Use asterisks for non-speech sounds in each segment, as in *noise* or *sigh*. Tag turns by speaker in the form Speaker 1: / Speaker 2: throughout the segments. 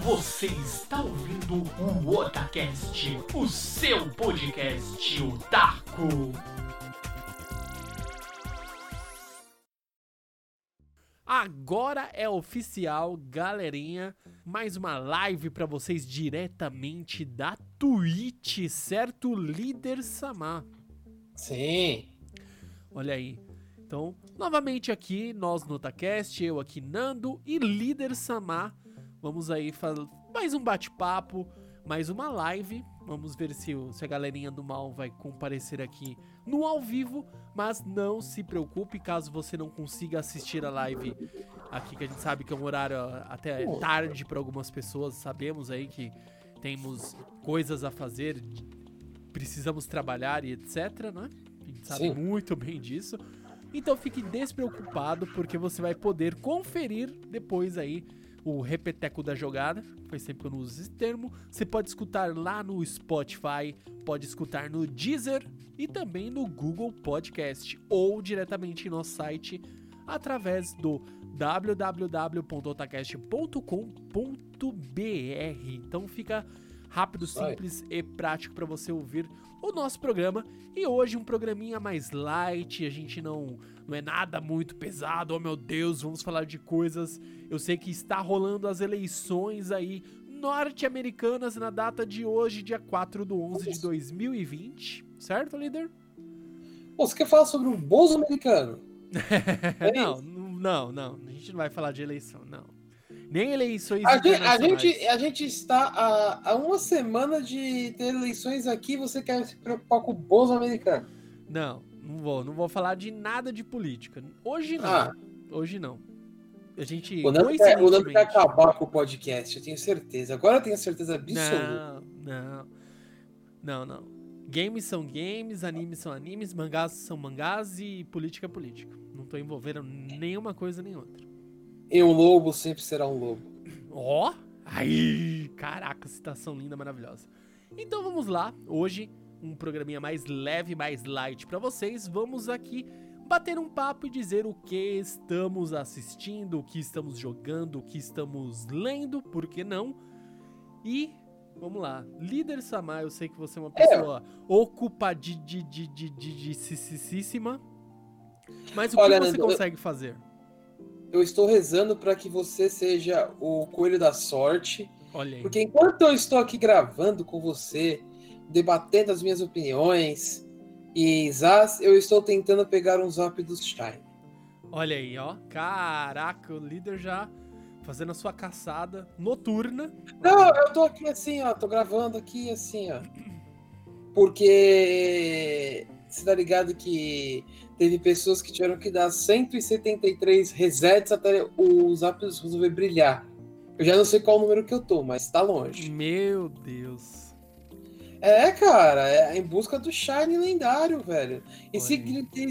Speaker 1: Você está ouvindo o Otacast, o seu podcast otaku. Agora é oficial, galerinha. Mais uma live para vocês diretamente da Twitch, certo, líder Samar?
Speaker 2: Sim.
Speaker 1: Olha aí. Então, novamente aqui, nós no Otacast, eu aqui Nando e líder Samar. Vamos aí fazer mais um bate-papo, mais uma live. Vamos ver se, se a galerinha do mal vai comparecer aqui no ao vivo. Mas não se preocupe caso você não consiga assistir a live aqui, que a gente sabe que é um horário até tarde para algumas pessoas. Sabemos aí que temos coisas a fazer, precisamos trabalhar e etc, né? A gente sabe
Speaker 2: Sim.
Speaker 1: muito bem disso. Então fique despreocupado, porque você vai poder conferir depois aí o repeteco da jogada. Faz tempo que eu não uso esse termo. Você pode escutar lá no Spotify, pode escutar no Deezer e também no Google Podcast ou diretamente em nosso site através do www.otacast.com.br. Então fica rápido, simples e prático para você ouvir o nosso programa. E hoje um programinha mais light, a gente não não é nada muito pesado. Oh meu Deus, vamos falar de coisas. Eu sei que está rolando as eleições aí norte-americanas na data de hoje, dia 4 do 11 de 2020, certo, líder?
Speaker 2: Pô, você quer falar sobre o Bolso americano? *laughs* É
Speaker 1: não, não, não, a gente não vai falar de eleição, não. Nem eleições
Speaker 2: A gente, a, gente, a gente está a, a uma semana de ter eleições aqui você quer se preocupar com o Bolso americano?
Speaker 1: Não, não vou, não vou falar de nada de política. Hoje não.
Speaker 2: Ah.
Speaker 1: Hoje não. A gente
Speaker 2: O Nando, quer, o Nando quer
Speaker 1: coincidentemente-
Speaker 2: acabar com o podcast, eu tenho certeza. Agora eu tenho certeza absoluta.
Speaker 1: Não, não. Não, não. Games são games, animes são animes, mangás são mangás e política é política. Não tô envolvendo nenhuma coisa nem outra.
Speaker 2: E um lobo sempre será um lobo.
Speaker 1: Ó! Aí! Caraca, citação linda, maravilhosa. Então vamos lá. Hoje, um programinha mais leve, mais light pra vocês. Vamos aqui bater um papo e dizer o que estamos assistindo, o que estamos jogando, o que estamos lendo, por que não? E vamos lá. Líder Samar, eu sei que você é uma pessoa ocupadíssima. Mas o
Speaker 2: Olha,
Speaker 1: que você
Speaker 2: eu-
Speaker 1: consegue fazer?
Speaker 2: Eu estou rezando para que você seja o coelho da sorte.
Speaker 1: Olha aí.
Speaker 2: Porque enquanto eu estou aqui gravando com você, debatendo as minhas opiniões e zás, eu estou tentando pegar um zap do Shine.
Speaker 1: Olha aí, ó. Caraca, o líder já fazendo a sua caçada noturna.
Speaker 2: Não, eu tô aqui assim, ó, tô gravando aqui assim, ó. Porque você tá ligado que teve pessoas que tiveram que dar 173 resets até o zap resolver brilhar. Eu já não sei qual número que eu tô, mas tá longe.
Speaker 1: Meu Deus.
Speaker 2: É, cara, é em busca do Shine lendário, velho. E se,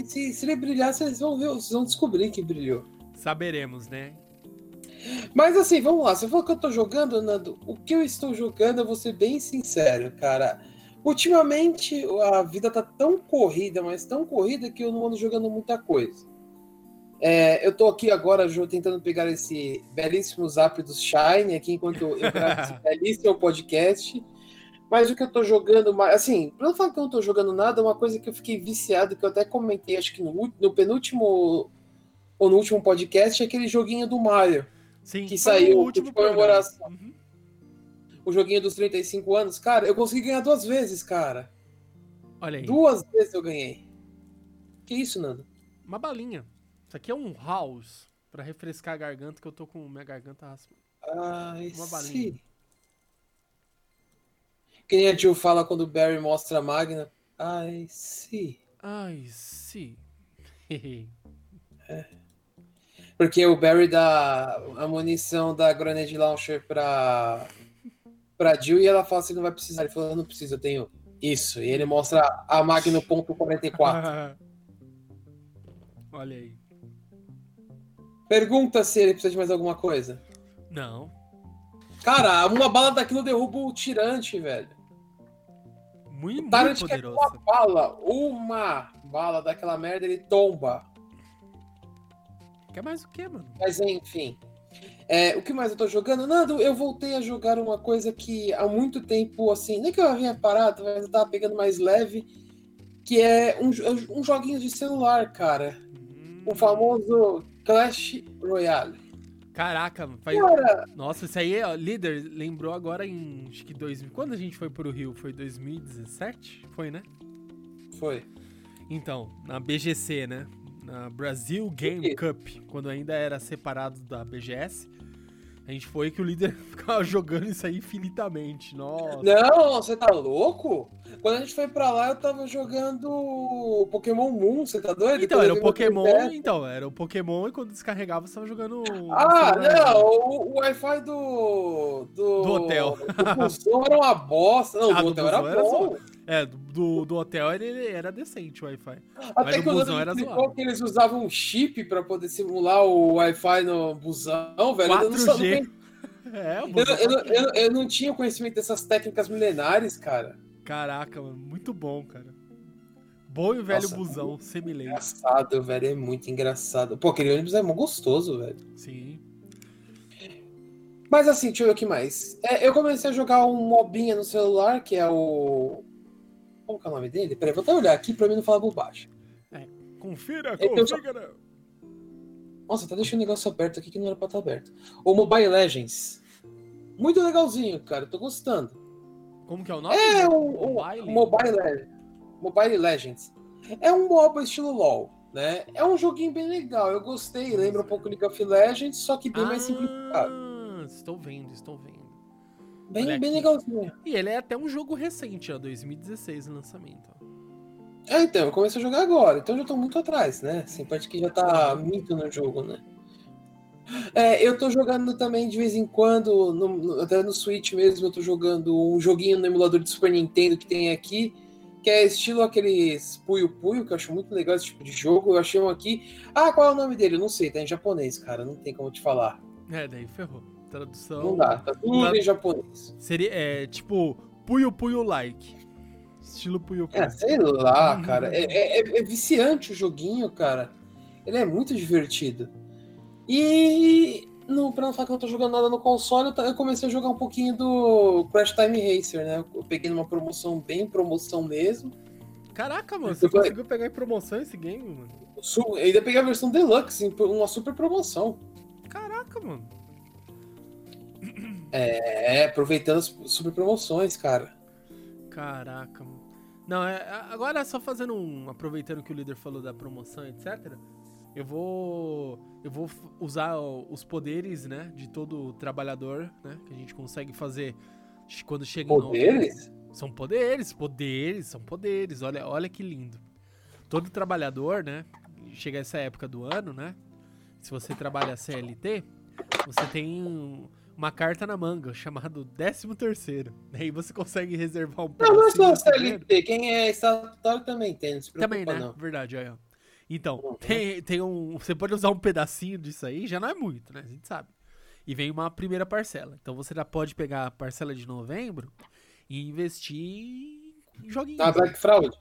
Speaker 2: se, se ele brilhar, vocês vão ver, vocês vão descobrir que brilhou.
Speaker 1: Saberemos, né?
Speaker 2: Mas assim, vamos lá. Você falou que eu tô jogando, Nando. O que eu estou jogando, eu vou ser bem sincero, cara. Ultimamente a vida tá tão corrida, mas tão corrida que eu não ando jogando muita coisa. É, eu tô aqui agora jo- tentando pegar esse belíssimo zap do Shine aqui enquanto eu *laughs* gravo esse belíssimo podcast. Mas o que eu tô jogando, mais- assim, pra não falar que eu não tô jogando nada, uma coisa que eu fiquei viciado, que eu até comentei, acho que no, no penúltimo ou no último podcast, é aquele joguinho do Mario
Speaker 1: Sim.
Speaker 2: que saiu
Speaker 1: o último
Speaker 2: de comemoração.
Speaker 1: Uhum.
Speaker 2: O joguinho dos 35 anos, cara, eu consegui ganhar duas vezes, cara.
Speaker 1: Olha aí.
Speaker 2: Duas vezes eu ganhei. Que isso, Nando?
Speaker 1: Uma balinha. Isso aqui é um house pra refrescar a garganta, que eu tô com minha garganta raspa.
Speaker 2: Ai,
Speaker 1: Uma balinha.
Speaker 2: sim. Que nem a Jill fala quando o Barry mostra a Magna. Ai, sim.
Speaker 1: Ai, sim. *laughs*
Speaker 2: Porque o Barry dá a munição da Grenade Launcher pra, pra Jill e ela fala assim, não vai precisar. Ele falou, eu não preciso, eu tenho isso. E ele mostra a Magno ponto 44. *laughs*
Speaker 1: Olha aí.
Speaker 2: Pergunta se ele precisa de mais alguma coisa.
Speaker 1: Não.
Speaker 2: Cara, uma bala daquilo derruba o tirante, velho.
Speaker 1: Muito,
Speaker 2: O
Speaker 1: muito
Speaker 2: quer
Speaker 1: poderoso.
Speaker 2: uma bala, uma bala daquela merda, ele tomba.
Speaker 1: Quer mais o que, mano?
Speaker 2: Mas enfim. É, o que mais eu tô jogando? Nando, eu voltei a jogar uma coisa que há muito tempo, assim, nem que eu havia parado, mas eu tava pegando mais leve, que é um, um joguinho de celular, cara.
Speaker 1: Hum.
Speaker 2: O famoso Clash Royale.
Speaker 1: Caraca, faz...
Speaker 2: Cara,
Speaker 1: Nossa, isso aí, ó, líder, lembrou agora em, acho que 2000, quando a gente foi pro Rio? Foi 2017? Foi, né?
Speaker 2: foi.
Speaker 1: Então, na BGC, né? Na Brasil Game. Cup, quando ainda era separado da BGS. A gente foi que o líder *laughs* ficava jogando isso aí infinitamente. Nossa.
Speaker 2: Não, você tá louco? Quando a gente foi pra lá, eu tava jogando Pokémon Moon, você tá doido?
Speaker 1: Então,
Speaker 2: Quando
Speaker 1: era o Pokémon, então, era o Pokémon e quando descarregava você tava jogando.
Speaker 2: Ah, não, o, o Wi-Fi do, do.
Speaker 1: Do hotel.
Speaker 2: Busão era uma bosta. Não, *laughs*
Speaker 1: Ah,
Speaker 2: do hotel era
Speaker 1: busão era
Speaker 2: bom.
Speaker 1: É, do, do, hotel ele era decente o Wi-Fi.
Speaker 2: Até
Speaker 1: Mas
Speaker 2: que
Speaker 1: o busão era zoado.
Speaker 2: que eles usavam um chip pra poder simular o Wi-Fi no busão, velho. Eu não,
Speaker 1: 4G. *laughs* É, o
Speaker 2: eu,
Speaker 1: busão
Speaker 2: não- eu, eu, não- eu não tinha conhecimento dessas técnicas milenares, cara.
Speaker 1: Caraca, mano, muito bom, cara. Bom e velho
Speaker 2: Nossa,
Speaker 1: busão, semi-late.
Speaker 2: Engraçado, velho. É muito engraçado. Pô, aquele ônibus é mó gostoso, velho.
Speaker 1: Sim.
Speaker 2: Mas assim, deixa eu ver o que mais. É, eu comecei a jogar um mobinha no celular, que é o. Como que é o nome dele? Peraí, vou até olhar aqui pra mim não falar bobagem.
Speaker 1: Confira,
Speaker 2: só-
Speaker 1: confira.
Speaker 2: Nossa, tá deixando o negócio aberto aqui que não era pra estar aberto. O Mobile Legends. Muito legalzinho, cara. Tô gostando.
Speaker 1: Como que é o nome?
Speaker 2: É um, um
Speaker 1: Mobile?
Speaker 2: Mobile, Le- Mobile Legends. É um MOBA estilo LoL, né? É um joguinho bem legal. Eu gostei. Lembra um pouco League of Legends, só que bem mais simplificado.
Speaker 1: Ah, estou vendo, estou vendo.
Speaker 2: Bem, bem
Speaker 1: aqui.
Speaker 2: legalzinho.
Speaker 1: E ele é até um jogo recente, ó, 2016 o lançamento. ó.
Speaker 2: É, então, eu comecei a jogar agora, então eu já tô muito atrás, né? Assim, parte que já tá muito no jogo, né? É, eu tô jogando também de vez em quando, no- até no Switch mesmo, eu tô jogando um joguinho no emulador de Super Nintendo que tem aqui, que é estilo aqueles Puyo Puyo, que eu acho muito legal esse tipo de jogo. Eu achei um aqui. Ah, qual é o nome dele? Eu não sei, tá em japonês, cara, não tem como te falar.
Speaker 1: É, daí ferrou. Tradução.
Speaker 2: Não dá, tá tudo em japonês.
Speaker 1: Seria, é, tipo, Puyo Puyo Like. Estilo Puyo Puyo.
Speaker 2: É, sei lá, cara. É, é- é- é viciante o joguinho, cara. Ele é muito divertido. E no, pra não falar que eu não tô jogando nada no console, eu, comecei a jogar um pouquinho do Crash Time Racer, né? Eu peguei numa promoção, bem promoção mesmo.
Speaker 1: Caraca, mano, você
Speaker 2: Eu
Speaker 1: conseguiu pegar em promoção esse game, mano?
Speaker 2: Eu ainda peguei a versão Deluxe, uma super promoção.
Speaker 1: Caraca, mano.
Speaker 2: É, aproveitando as super promoções, cara.
Speaker 1: Caraca, mano. Não, é, agora só fazendo um. Aproveitando que o líder falou da promoção, etc. Eu vou. Eu vou usar os poderes, né? De todo trabalhador, né? Que a gente consegue fazer quando chega.
Speaker 2: Poderes?
Speaker 1: São poderes, poderes, são poderes. Olha, olha que lindo. Todo trabalhador, né? Chega essa época do ano, né? Se você trabalha CLT, você tem um- uma carta na manga chamado 13 terceiro. *laughs* Aí você consegue reservar um
Speaker 2: Não, não é só
Speaker 1: pedacinho desse dinheiro.
Speaker 2: CLT. Quem é estatutário também tem, não se preocupa
Speaker 1: Também, né?
Speaker 2: não.
Speaker 1: Verdade, olha. Então,
Speaker 2: Uhum.
Speaker 1: tem, tem um. Você pode usar um pedacinho disso aí, já não é muito, né? A gente sabe. E vem uma primeira parcela. Então você já pode pegar a parcela de novembro e investir em joguinhos.
Speaker 2: Ah, Black Fraud?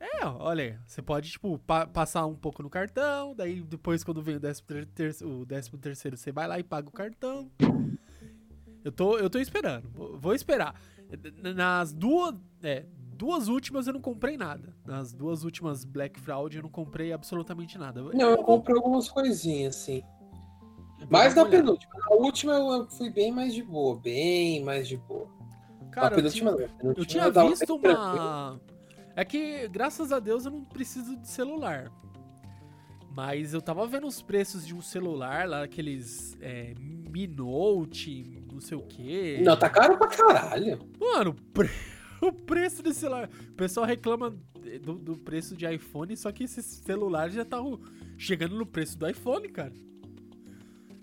Speaker 1: É, ó, olha aí. Você pode, tipo, pa- passar um pouco no cartão, daí depois, quando vem o 13 terceiro, o 13 terceiro, você vai lá e paga o cartão. Eu tô, eu tô esperando. Vou, esperar. Nas duas. É, duas últimas eu não comprei nada. Nas duas últimas Black Fraud eu não comprei absolutamente nada.
Speaker 2: Não, eu comprei algumas coisinhas, sim.
Speaker 1: vou
Speaker 2: Mas na penúltima. Na última eu fui bem mais de boa. Bem mais de boa.
Speaker 1: Cara, eu tinha- Eu tinha visto uma. É que, graças a Deus, eu não preciso de celular. Mas eu tava vendo os preços de um celular lá, aqueles é, Mi Note, não sei o quê.
Speaker 2: Não, tá caro pra caralho.
Speaker 1: Mano, o pre- *laughs* o preço desse celular. O pessoal reclama do, do preço de iPhone, só que esses celulares já estavam chegando no preço do iPhone, cara.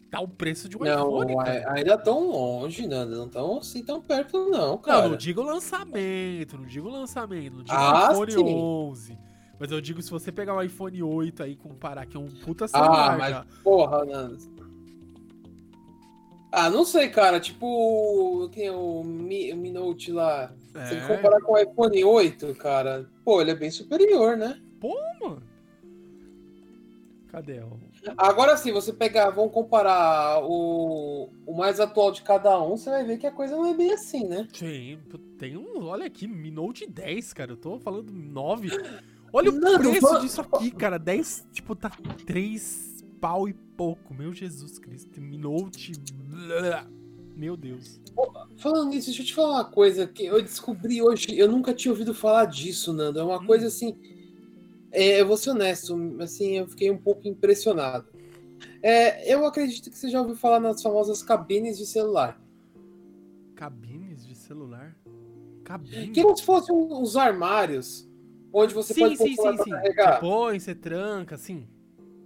Speaker 1: Tá o preço de um iPhone,
Speaker 2: Não,
Speaker 1: cara.
Speaker 2: a- ainda tão longe, né? Não tão assim tão perto, não, cara.
Speaker 1: Não, não digo lançamento, não digo lançamento, não digo
Speaker 2: Ah,
Speaker 1: iPhone
Speaker 2: sim.
Speaker 1: 11. Mas eu digo se você pegar um iPhone 8 aí e comparar, que é um puta
Speaker 2: Ah,
Speaker 1: celular
Speaker 2: mas
Speaker 1: já.
Speaker 2: porra, Nando. Ah, não sei, cara. Tipo, tem o Mi, o Mi Note lá. Se
Speaker 1: É,
Speaker 2: comparar com o iPhone 8, cara, pô, ele é bem superior, né?
Speaker 1: mano. Cadê? o-
Speaker 2: Agora sim, você pegar, vamos comparar o, mais atual de cada um, você vai ver que a coisa não é bem assim, né?
Speaker 1: Sim, tem um. Olha aqui, Mi Note 10, cara. Eu tô falando 9. Olha o preço
Speaker 2: vou-
Speaker 1: disso aqui, cara. 10, tipo, tá 3 pau e pouco. Meu Jesus Cristo. Note. Meu Deus.
Speaker 2: Falando nisso, deixa eu te falar uma coisa que eu descobri hoje. Eu nunca tinha ouvido falar disso, Nando. É uma
Speaker 1: Hum.
Speaker 2: coisa assim. é, eu vou ser honesto, assim, eu fiquei um pouco impressionado. É, eu acredito que você já ouviu falar nas famosas cabines de celular.
Speaker 1: Cabines de celular? Cabines?
Speaker 2: Que como se fossem uns armários onde você
Speaker 1: sim,
Speaker 2: pode
Speaker 1: sim,
Speaker 2: o
Speaker 1: sim, sim.
Speaker 2: carregar.
Speaker 1: Você põe, você tranca, sim.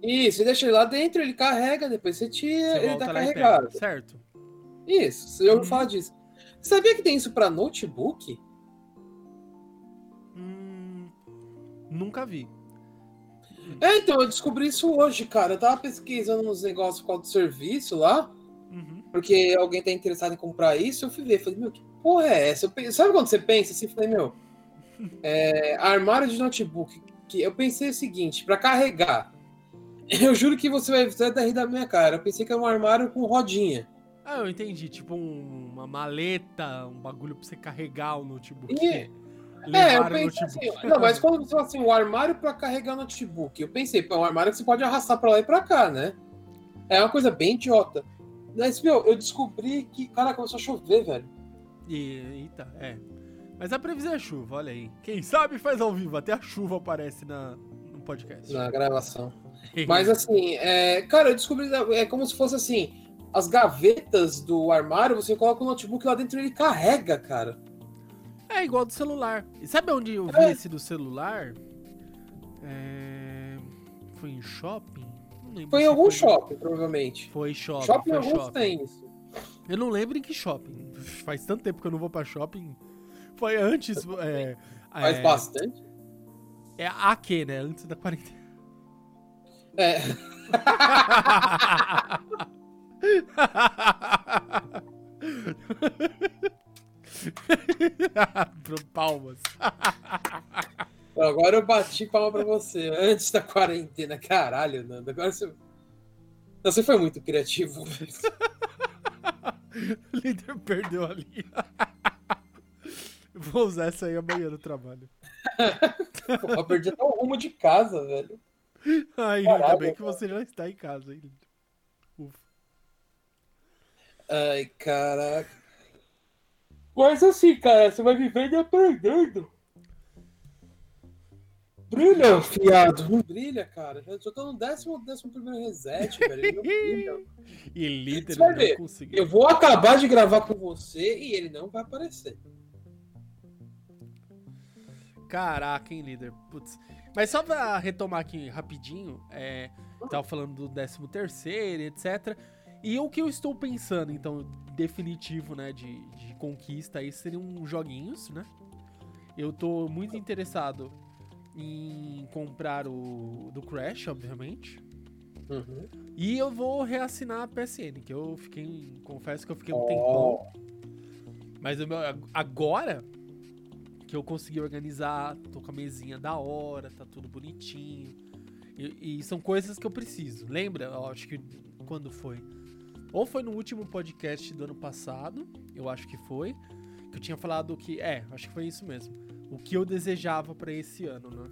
Speaker 2: Isso, você deixa ele lá dentro, ele carrega, depois você tira,
Speaker 1: Você
Speaker 2: ele tá carregado.
Speaker 1: pega. Certo.
Speaker 2: Isso, você já ouviu
Speaker 1: Uhum.
Speaker 2: falar disso. Sabia que tem isso pra notebook?
Speaker 1: Hum, nunca vi.
Speaker 2: É, então, eu descobri isso hoje, cara. Eu tava pesquisando uns negócios por causa do serviço lá,
Speaker 1: Uhum.
Speaker 2: porque alguém tá interessado em comprar isso. Eu fui ver, falei, meu, que porra é essa? Eu Sabe quando você pensa assim? Falei, meu, é, armário de notebook. Que eu pensei o seguinte, pra carregar. *laughs* Eu juro que você vai, você vai rir da minha cara. Eu pensei que era um armário com rodinha.
Speaker 1: Ah, eu entendi. Tipo um- uma maleta, um bagulho pra você carregar o notebook.
Speaker 2: E- É, eu pensei assim, não, mas quando você fala assim, o armário pra carregar notebook, eu pensei, pô, é um armário que você pode arrastar pra lá e pra cá, né? É uma coisa bem idiota. Mas, meu, eu descobri que, cara, começou a chover, velho.
Speaker 1: E, eita, é. Mas a previsão é chuva, olha aí. Quem sabe faz ao vivo, até a chuva aparece na, no podcast.
Speaker 2: Na gravação. *laughs* Mas assim, é, cara, eu descobri, é como se fosse assim, as gavetas do armário, você coloca o notebook lá dentro e ele carrega, cara.
Speaker 1: É igual do celular. E sabe onde eu vi
Speaker 2: É.
Speaker 1: esse do celular? É, Foi em shopping?
Speaker 2: Foi em algum
Speaker 1: foi-
Speaker 2: shopping, provavelmente.
Speaker 1: Foi shopping.
Speaker 2: Shopping
Speaker 1: foi
Speaker 2: alguns
Speaker 1: shopping.
Speaker 2: tem isso.
Speaker 1: Eu não lembro em que shopping. Faz tanto tempo que eu não vou pra shopping. Foi antes. É,
Speaker 2: Faz
Speaker 1: é,
Speaker 2: bastante.
Speaker 1: É a que, né? Antes da quarentena.
Speaker 2: É, *laughs*
Speaker 1: Palmas.
Speaker 2: agora eu bati palma pra você, antes da quarentena. Caralho, Nando, agora você... Você foi muito criativo. *laughs*
Speaker 1: O líder perdeu ali. Vou usar essa aí amanhã no trabalho. *laughs*
Speaker 2: Porra, eu perdi até o rumo de casa, velho.
Speaker 1: Ai,
Speaker 2: Caralho,
Speaker 1: ainda bem que você já está em casa, hein. Ufa.
Speaker 2: Ai, caraca. Mas assim, cara, você vai vivendo e aprendendo. Brilha, fiado. Não brilha, cara. Eu só tô no décimo, décimo primeiro reset, velho. *laughs*
Speaker 1: E líder não
Speaker 2: ver.
Speaker 1: conseguiu.
Speaker 2: Eu vou acabar de gravar com você e ele não vai aparecer.
Speaker 1: Caraca, hein, líder. Putz. Mas só pra retomar aqui rapidinho, é, tava falando do 13 terceiro, etc. E o que eu estou pensando, então, definitivo, né, de, de conquista aí, seriam joguinhos, né? Eu tô muito interessado em comprar o do Crash, obviamente.
Speaker 2: Uhum.
Speaker 1: E eu vou reassinar a PSN, que eu fiquei, confesso que eu fiquei um
Speaker 2: Ó.
Speaker 1: tempão. Mas meu- agora que eu consegui organizar, tô com a mesinha da hora, tá tudo bonitinho. E, e são coisas que eu preciso. Lembra? Eu acho que quando foi? Ou foi no último podcast do ano passado, eu acho que foi, que eu tinha falado que. É, acho que foi isso mesmo. O que eu desejava pra esse ano, né?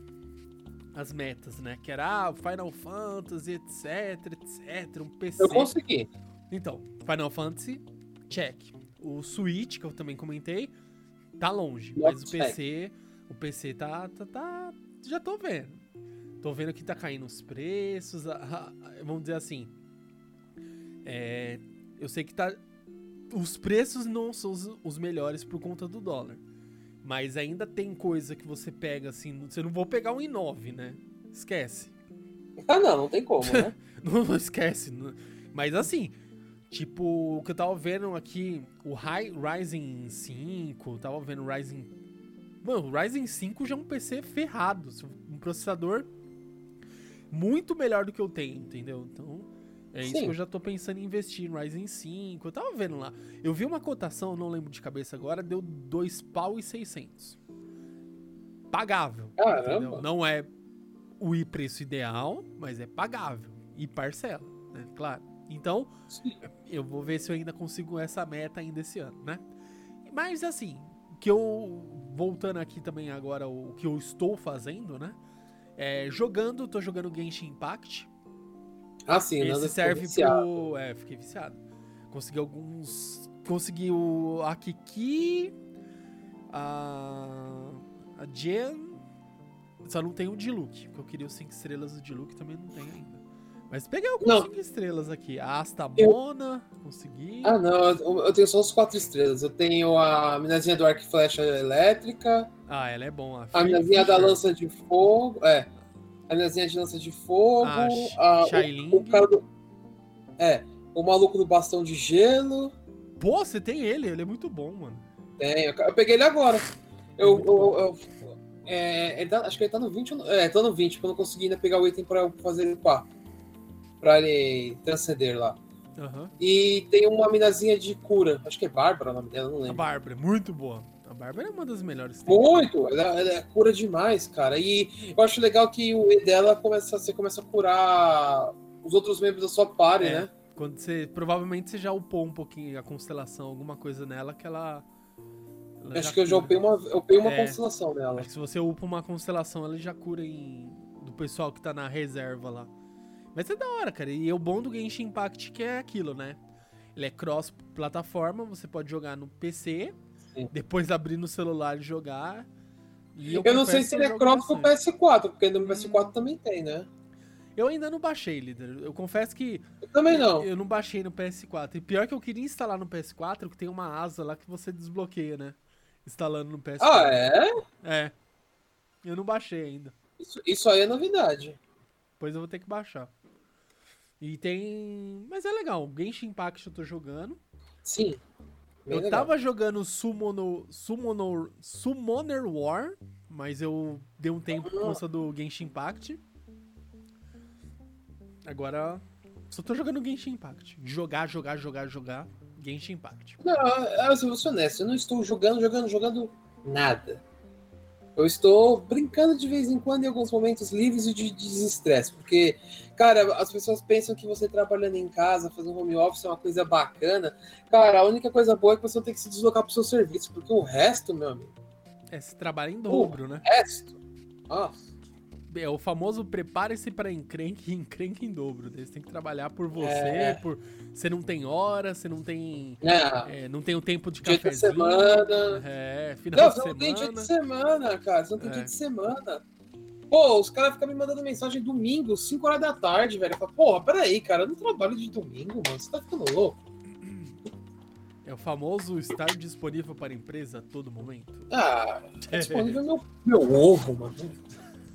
Speaker 1: As metas, né? Que era ah, Final Fantasy, etc, etc, um PC.
Speaker 2: Eu consegui.
Speaker 1: Então, Final Fantasy, check. O Switch, que eu também comentei, tá longe. Mas o PC, o PC tá, tá, tá- Já tô vendo. Tô vendo que tá caindo os preços. a- a- vamos dizer assim. é, eu sei que tá. Os preços não são os, os melhores por conta do dólar. Mas ainda tem coisa que você pega assim. Você não vou pegar um i9, né? Esquece.
Speaker 2: Ah, não, não tem como, né? *laughs*
Speaker 1: Não, não esquece. não- Mas assim, tipo, o que eu tava vendo aqui, o Hi- Ryzen 5, tava vendo o Ryzen. Mano, o Ryzen 5 já é um PC ferrado. Um processador muito melhor do que eu tenho, entendeu? Então, é isso
Speaker 2: Sim.
Speaker 1: que eu já tô pensando em investir no Ryzen 5. Eu tava vendo lá. Eu vi uma cotação, não lembro de cabeça agora, deu 2 pau e 600. Pagável.
Speaker 2: Caramba.
Speaker 1: Entendeu? Não é o preço ideal, mas é pagável. E parcela, né? Claro. Então,
Speaker 2: Sim.
Speaker 1: eu vou ver se eu ainda consigo essa meta ainda esse ano, né? Mas assim, que eu voltando aqui também agora o que eu estou fazendo, né? É, jogando, tô jogando Genshin Impact.
Speaker 2: Ah, sim,
Speaker 1: Esse serve pro. É, fiquei viciado. Consegui alguns. Consegui o Akiki, a. A Jen. Só não tem o Diluc, porque eu queria os 5 estrelas do Diluc também não tem ainda. Mas peguei alguns
Speaker 2: Não.
Speaker 1: 5 estrelas aqui. A Astamona, consegui.
Speaker 2: Ah, não, eu, eu tenho só os quatro estrelas. Eu tenho a minazinha do arco e flecha elétrica,
Speaker 1: Ah, ela é bom. A,
Speaker 2: a minazinha da lança de fogo. É. A minazinha de lança de fogo.
Speaker 1: A Sh-
Speaker 2: a- o- o, cara do. É. O maluco do bastão de gelo.
Speaker 1: Pô, você tem ele, ele é muito bom, mano.
Speaker 2: Tem, eu, eu peguei ele agora. Eu, eu, eu- é, ele tá- acho que ele tá no 20. ou no- É, tá no 20, porque eu não consegui ainda pegar o item pra eu fazer ele upar. Pra ele transcender lá.
Speaker 1: Aham.
Speaker 2: E tem uma minazinha de cura. Acho que é Bárbara o nome dela, não
Speaker 1: A
Speaker 2: lembro.
Speaker 1: Bárbara, é muito boa. A Bárbara é uma das melhores.
Speaker 2: Muito! Ela, ela é cura demais, cara. E eu acho legal que o E dela começa, você começa a curar os outros membros da sua party,
Speaker 1: É.
Speaker 2: né?
Speaker 1: Quando você. Provavelmente você já upou um pouquinho a constelação, alguma coisa nela que ela. ela
Speaker 2: Acho que eu já
Speaker 1: cura.
Speaker 2: upei uma, upei uma
Speaker 1: É.
Speaker 2: constelação nela.
Speaker 1: Acho que se você upa uma constelação, ela já cura em. Do pessoal que tá na reserva lá. Mas é da hora, cara. E o bom do Genshin Impact que é aquilo, né? Ele é cross-plataforma, você pode jogar no PC,
Speaker 2: Sim.
Speaker 1: depois abrir no celular e jogar. E
Speaker 2: Eu, não sei se ele
Speaker 1: eu
Speaker 2: é cross com o
Speaker 1: bastante.
Speaker 2: PS4, porque no PS4 também tem, né?
Speaker 1: Eu ainda não baixei, líder. Eu confesso que
Speaker 2: Eu também não.
Speaker 1: eu não baixei no PS4. E pior que eu queria instalar no PS4, que tem uma asa lá que você desbloqueia, né? Instalando no PS4.
Speaker 2: Ah, é?
Speaker 1: É. Eu não baixei ainda.
Speaker 2: Isso, isso aí é novidade.
Speaker 1: Depois eu vou ter que baixar. E tem. Mas é legal. Genshin Impact eu tô jogando.
Speaker 2: Sim.
Speaker 1: Eu
Speaker 2: legal.
Speaker 1: tava jogando Summoner, Summoner, Summoner War, mas eu dei um tempo por conta do Genshin Impact. Agora. Só tô jogando Genshin Impact. Jogar, jogar, jogar, jogar. Genshin Impact.
Speaker 2: Não, eu vou ser honesto, eu não estou jogando, jogando, jogando nada. Eu estou brincando de vez em quando em alguns momentos livres e de de desestresse, porque, cara, as pessoas pensam que você trabalhando em casa, fazendo home office é uma coisa bacana. Cara, a única coisa boa é que você tem que se deslocar pro seu serviço, porque o resto, meu amigo,
Speaker 1: É, você trabalha em dobro, né?
Speaker 2: o resto. Nossa.
Speaker 1: É o famoso prepare-se para encrenque e encrenque em dobro. né? Você tem que trabalhar por você,
Speaker 2: É.
Speaker 1: por você não tem hora, você não tem
Speaker 2: Não,
Speaker 1: é, não tem o tempo de
Speaker 2: dia de
Speaker 1: cafezinho.
Speaker 2: semana.
Speaker 1: É, final
Speaker 2: Não,
Speaker 1: de
Speaker 2: você não tem dia
Speaker 1: semana.
Speaker 2: de semana, cara. Você não tem
Speaker 1: É.
Speaker 2: dia de semana. Pô, os caras ficam me mandando mensagem domingo, 5 horas da tarde, velho. Eu falo, porra, peraí, cara, eu não trabalho de domingo, mano. Você tá ficando louco.
Speaker 1: É o famoso estar disponível para a empresa a todo momento.
Speaker 2: Ah, *laughs* é disponível meu, meu ovo, mano.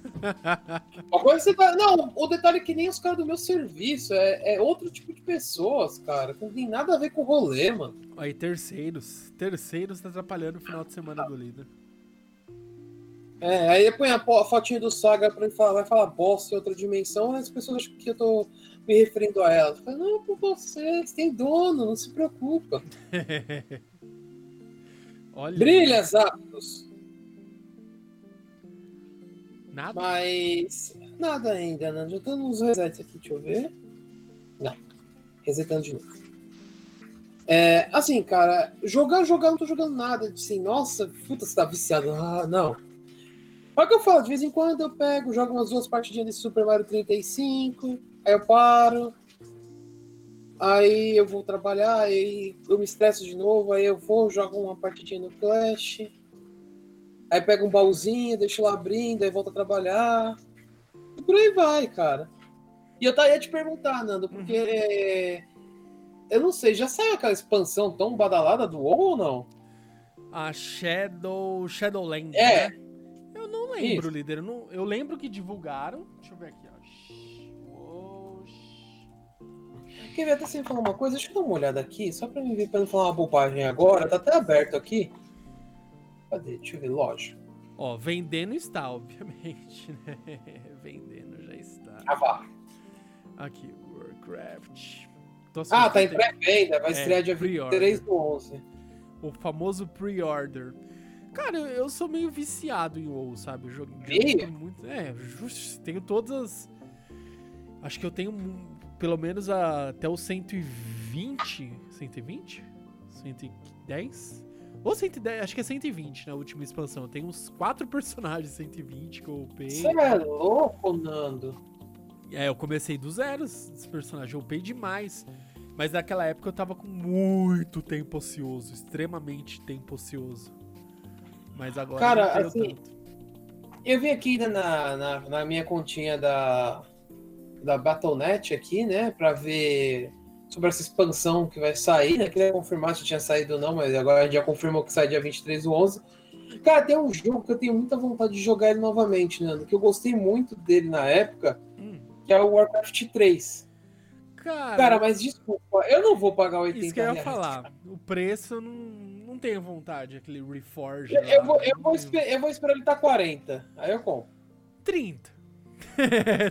Speaker 2: *laughs* Coisa você tá. Não, o detalhe é que nem os caras do meu serviço. É, é outro tipo de pessoas, cara. Não tem nada a ver com o rolê, mano.
Speaker 1: Aí, terceiros. Terceiros tá atrapalhando o final de semana do líder.
Speaker 2: É, aí põe a, fotinha do Saga pra ele falar, vai falar bosta em outra dimensão, as pessoas acham que eu tô me referindo a ela. Fala, não, por vocês, tem dono, não se preocupa. *laughs*
Speaker 1: Olha.
Speaker 2: Brilha, Zapdos.
Speaker 1: Nada.
Speaker 2: Mas nada ainda, né? Já tô nos resets aqui, deixa eu ver. Não. Resetando de novo. É, assim, cara, jogar, jogar, não tô jogando nada. Assim, nossa, puta, você tá viciado. Ah, não. O que eu falo, de vez em quando eu pego, jogo umas duas partidinhas desse Super Mario 35, aí eu paro, aí eu vou trabalhar, aí eu me estresso de novo, aí eu vou, jogo uma partidinha no Clash, aí pego um baúzinho, deixo lá abrindo, aí volto a trabalhar, e por aí vai, cara. E eu tá- ia te perguntar, Nando, porque é, eu não sei, já saiu aquela expansão tão badalada do WoW ou não?
Speaker 1: A Shadow. Shadowland.
Speaker 2: É.
Speaker 1: né? Eu não lembro,
Speaker 2: Isso.
Speaker 1: líder. Eu, não- eu lembro que divulgaram. Deixa eu ver aqui, ó.
Speaker 2: Quer ver até você me falar uma coisa? Deixa eu dar uma olhada aqui, só pra mim ver, pra não falar uma bobagem agora. Tá até aberto aqui. Cadê? Deixa eu ver, lógico.
Speaker 1: Ó, vendendo está, obviamente, *laughs* né? vendendo já está.
Speaker 2: Ah, vá.
Speaker 1: Aqui, Warcraft.
Speaker 2: Ah, tá em pré-venda, vai
Speaker 1: É,
Speaker 2: estrear dia
Speaker 1: pre-order.
Speaker 2: 23 do 11.
Speaker 1: O famoso pre-order. Cara, eu, sou meio viciado em WoW, sabe? Eu jogo, muito. É, just, tenho todas as. Acho que eu tenho pelo menos a- até o 120. 120? 110? Ou 110, acho que é 120 na última expansão. Tem uns quatro *laughs* personagens 120 que eu upei.
Speaker 2: Você é louco, Nando?
Speaker 1: É, eu comecei do zero esse personagem, eu upei demais. Mas naquela época eu tava com muito tempo ocioso, extremamente tempo ocioso. Mas agora
Speaker 2: Cara,
Speaker 1: tenho
Speaker 2: assim,
Speaker 1: tanto.
Speaker 2: Eu vi aqui né, na, na, na minha continha da, da Battle.net aqui, né, pra ver sobre essa expansão que vai sair, né, queria confirmar se tinha saído ou não, mas agora a gente já confirmou que sai dia 23 do 11. Cara, tem um jogo que eu tenho muita vontade de jogar ele novamente, Nando, que eu gostei muito dele na época,
Speaker 1: Hum,
Speaker 2: que é o Warcraft 3.
Speaker 1: cara,
Speaker 2: Cara, mas desculpa, eu não vou pagar 80
Speaker 1: isso que eu ia
Speaker 2: reais.
Speaker 1: falar. O preço eu não, não tenho vontade, aquele Reforge.
Speaker 2: Eu, eu vou, eu, vou esper- eu vou esperar ele estar 40, aí eu compro.
Speaker 1: 30.